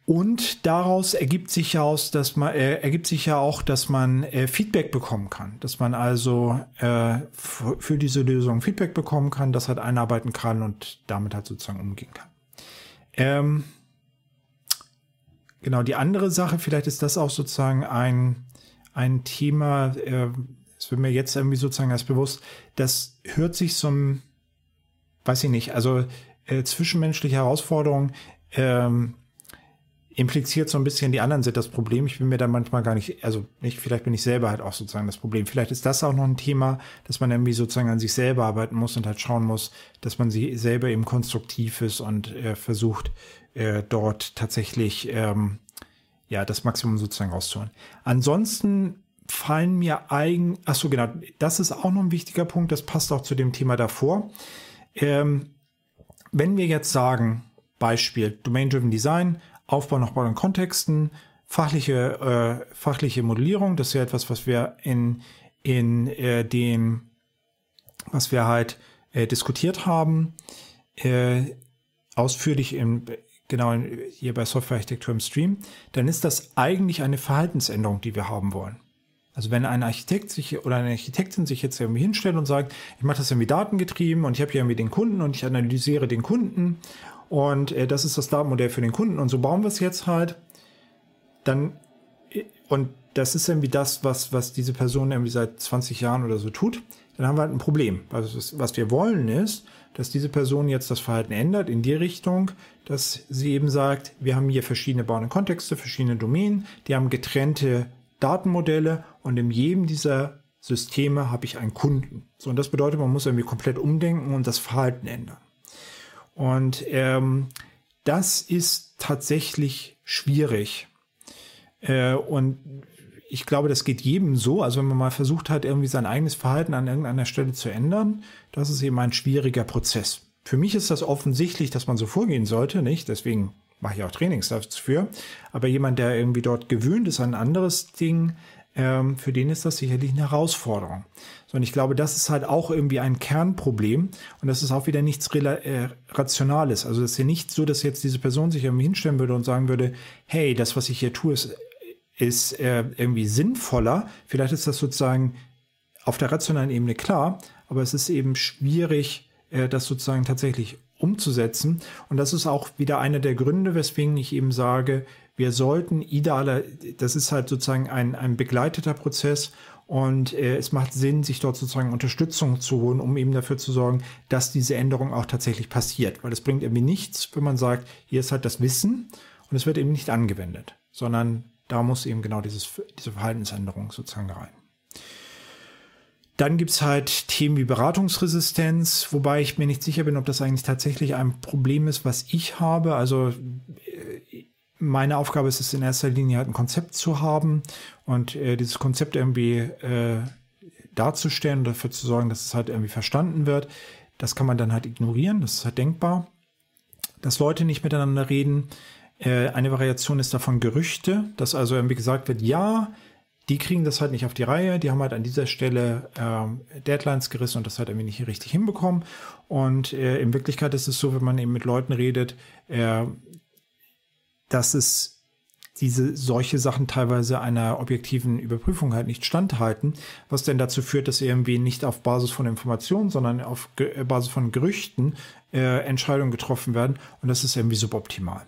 Und daraus ergibt sich ja aus, dass man äh, ergibt sich ja auch, dass man äh, Feedback bekommen kann, dass man also äh, für diese Lösung Feedback bekommen kann, das halt einarbeiten kann und damit halt sozusagen umgehen kann. Ähm, genau, die andere Sache, vielleicht ist das auch sozusagen ein ein Thema, äh, es wird mir jetzt irgendwie sozusagen erst bewusst, das hört sich ein, weiß ich nicht, also äh, zwischenmenschliche Herausforderungen ähm, impliziert so ein bisschen, die anderen sind das Problem. Ich bin mir da manchmal gar nicht, also nicht, vielleicht bin ich selber halt auch sozusagen das Problem. Vielleicht ist das auch noch ein Thema, dass man irgendwie sozusagen an sich selber arbeiten muss und halt schauen muss, dass man sie selber eben konstruktiv ist und äh, versucht, äh, dort tatsächlich ähm, ja, das Maximum sozusagen rauszuholen. Ansonsten fallen mir eigen, ach so, genau, das ist auch noch ein wichtiger Punkt, das passt auch zu dem Thema davor. Ähm, wenn wir jetzt sagen, Beispiel Domain-Driven Design, Aufbau nach bauenden Kontexten, fachliche, äh, fachliche Modellierung, das ist ja etwas, was wir in, in äh, dem, was wir halt äh, diskutiert haben, äh, ausführlich im, genau hier bei Softwarearchitektur im Stream, dann ist das eigentlich eine Verhaltensänderung, die wir haben wollen. Also wenn ein Architekt sich oder eine Architektin sich jetzt irgendwie hinstellt und sagt, ich mache das irgendwie datengetrieben und ich habe hier irgendwie den Kunden und ich analysiere den Kunden und äh, das ist das Datenmodell für den Kunden und so bauen wir es jetzt halt, dann äh, und das ist irgendwie das, was, was diese Person irgendwie seit 20 Jahren oder so tut, dann haben wir halt ein Problem. Also was wir wollen ist, dass diese Person jetzt das Verhalten ändert in die Richtung, dass sie eben sagt, wir haben hier verschiedene bauende Kontexte, verschiedene Domänen, die haben getrennte Datenmodelle und in jedem dieser Systeme habe ich einen Kunden. So, und das bedeutet, man muss irgendwie komplett umdenken und das Verhalten ändern. Und ähm, das ist tatsächlich schwierig. Äh, und ich glaube, das geht jedem so. Also wenn man mal versucht hat, irgendwie sein eigenes Verhalten an irgendeiner Stelle zu ändern, das ist eben ein schwieriger Prozess. Für mich ist das offensichtlich, dass man so vorgehen sollte, nicht? Deswegen mache ich auch Trainings dafür. Aber jemand, der irgendwie dort gewöhnt ist ein anderes Ding, ähm, für den ist das sicherlich eine Herausforderung. Und ich glaube, das ist halt auch irgendwie ein Kernproblem und das ist auch wieder nichts äh, Rationales. Also es ist ja nicht so, dass jetzt diese Person sich irgendwie hinstellen würde und sagen würde, hey, das, was ich hier tue, ist, ist äh, irgendwie sinnvoller. Vielleicht ist das sozusagen auf der rationalen Ebene klar, aber es ist eben schwierig, äh, das sozusagen tatsächlich umzusetzen. Und das ist auch wieder einer der Gründe, weswegen ich eben sage, wir sollten idealer, das ist halt sozusagen ein, ein begleiteter Prozess und äh, es macht Sinn, sich dort sozusagen Unterstützung zu holen, um eben dafür zu sorgen, dass diese Änderung auch tatsächlich passiert. Weil es bringt irgendwie nichts, wenn man sagt, hier ist halt das Wissen und es wird eben nicht angewendet, sondern da muss eben genau dieses, diese Verhaltensänderung sozusagen rein. Dann gibt's halt Themen wie Beratungsresistenz, wobei ich mir nicht sicher bin, ob das eigentlich tatsächlich ein Problem ist, was ich habe. Also meine Aufgabe ist es in erster Linie halt ein Konzept zu haben und äh, dieses Konzept irgendwie äh, darzustellen und dafür zu sorgen, dass es halt irgendwie verstanden wird. Das kann man dann halt ignorieren, das ist halt denkbar. Dass Leute nicht miteinander reden. Äh, eine Variation ist davon Gerüchte, dass also irgendwie gesagt wird, ja, die kriegen das halt nicht auf die Reihe, die haben halt an dieser Stelle äh, Deadlines gerissen und das halt irgendwie nicht richtig hinbekommen. Und äh, in Wirklichkeit ist es so, wenn man eben mit Leuten redet, äh, dass es diese solche Sachen teilweise einer objektiven Überprüfung halt nicht standhalten, was denn dazu führt, dass irgendwie nicht auf Basis von Informationen, sondern auf Ge äh, Basis von Gerüchten äh, Entscheidungen getroffen werden und das ist irgendwie suboptimal.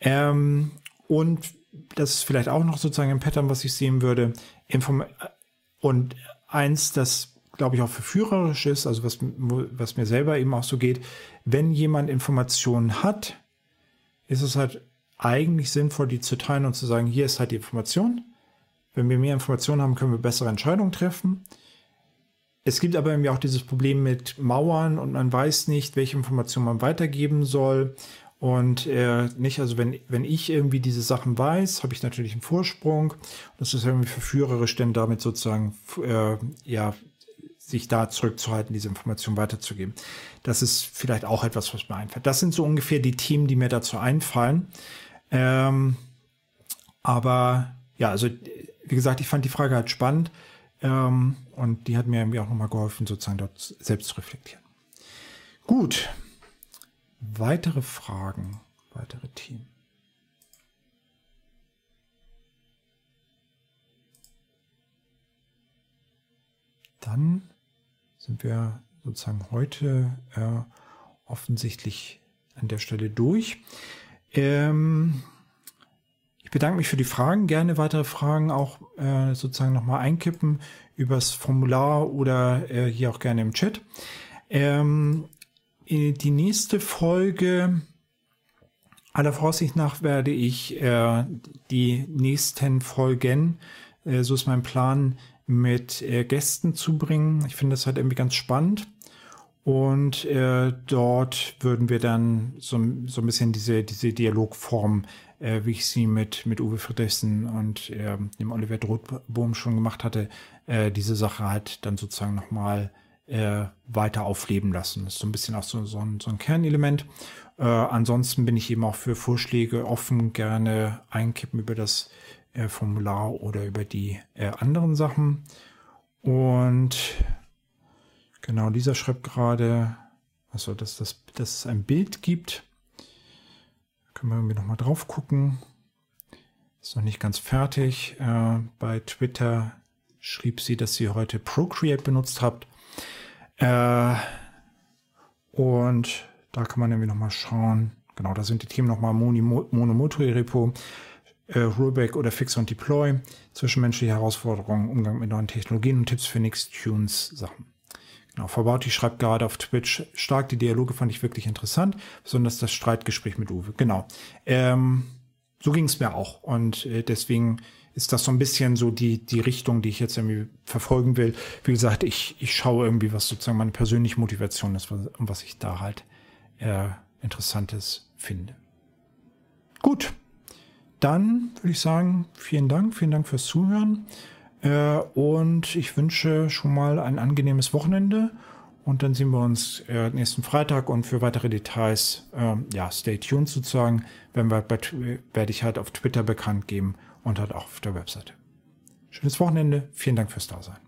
Ähm, und das ist vielleicht auch noch sozusagen ein Pattern, was ich sehen würde. Inform und eins, das glaube ich auch für führerisch ist, also was, was mir selber eben auch so geht, wenn jemand Informationen hat, ist es halt eigentlich sinnvoll, die zu teilen und zu sagen, hier ist halt die Information. Wenn wir mehr Informationen haben, können wir bessere Entscheidungen treffen. Es gibt aber irgendwie auch dieses Problem mit Mauern und man weiß nicht, welche Informationen man weitergeben soll. Und äh, nicht, also wenn, wenn ich irgendwie diese Sachen weiß, habe ich natürlich einen Vorsprung. Das ist irgendwie verführerisch, denn damit sozusagen äh, ja sich da zurückzuhalten, diese Information weiterzugeben. Das ist vielleicht auch etwas, was mir einfällt. Das sind so ungefähr die Themen, die mir dazu einfallen. Ähm, aber ja, also wie gesagt, ich fand die Frage halt spannend ähm, und die hat mir irgendwie auch nochmal geholfen, sozusagen dort selbst zu reflektieren. Gut, weitere Fragen, weitere Themen. Dann sind wir sozusagen heute äh, offensichtlich an der Stelle durch. Ähm, ich bedanke mich für die Fragen. Gerne weitere Fragen auch äh, sozusagen nochmal einkippen übers Formular oder äh, hier auch gerne im Chat. Ähm, die nächste Folge, aller Vorsicht nach, werde ich äh, die nächsten Folgen, äh, so ist mein Plan, mit äh, Gästen zu bringen. Ich finde das halt irgendwie ganz spannend. Und äh, dort würden wir dann so, so ein bisschen diese, diese Dialogform, äh, wie ich sie mit, mit Uwe Friedrichsen und äh, dem Oliver Drothbohm schon gemacht hatte, äh, diese Sache halt dann sozusagen nochmal äh, weiter aufleben lassen. Das ist so ein bisschen auch so, so, ein, so ein Kernelement. Äh, ansonsten bin ich eben auch für Vorschläge offen, gerne einkippen über das äh, Formular oder über die anderen Sachen. Und Genau, dieser schreibt gerade, also dass, das, dass es ein Bild gibt. Können wir irgendwie nochmal drauf gucken. Ist noch nicht ganz fertig. Äh, bei Twitter schrieb sie, dass sie heute Procreate benutzt habt. Äh, und da kann man irgendwie nochmal schauen. Genau, da sind die Themen nochmal Monomoto Repo. äh, Rubik oder Fix und Deploy, zwischenmenschliche Herausforderungen, Umgang mit neuen Technologien und Tipps für Nix-Tunes Sachen. Genau, Verbauti schreibt gerade auf Twitch stark, die Dialoge fand ich wirklich interessant, besonders das Streitgespräch mit Uwe. Genau. Ähm, so ging es mir auch. Und äh, deswegen ist das so ein bisschen so die, die Richtung, die ich jetzt irgendwie verfolgen will. Wie gesagt, ich, ich schaue irgendwie, was sozusagen meine persönliche Motivation ist und was ich da halt äh, Interessantes finde. Gut, dann würde ich sagen, vielen Dank, vielen Dank fürs Zuhören. Äh, und ich wünsche schon mal ein angenehmes Wochenende. Und dann sehen wir uns äh, nächsten Freitag und für weitere Details, äh, ja, stay tuned sozusagen, wenn wir werde ich halt auf Twitter bekannt geben und halt auch auf der Webseite. Schönes Wochenende, vielen Dank fürs Dasein.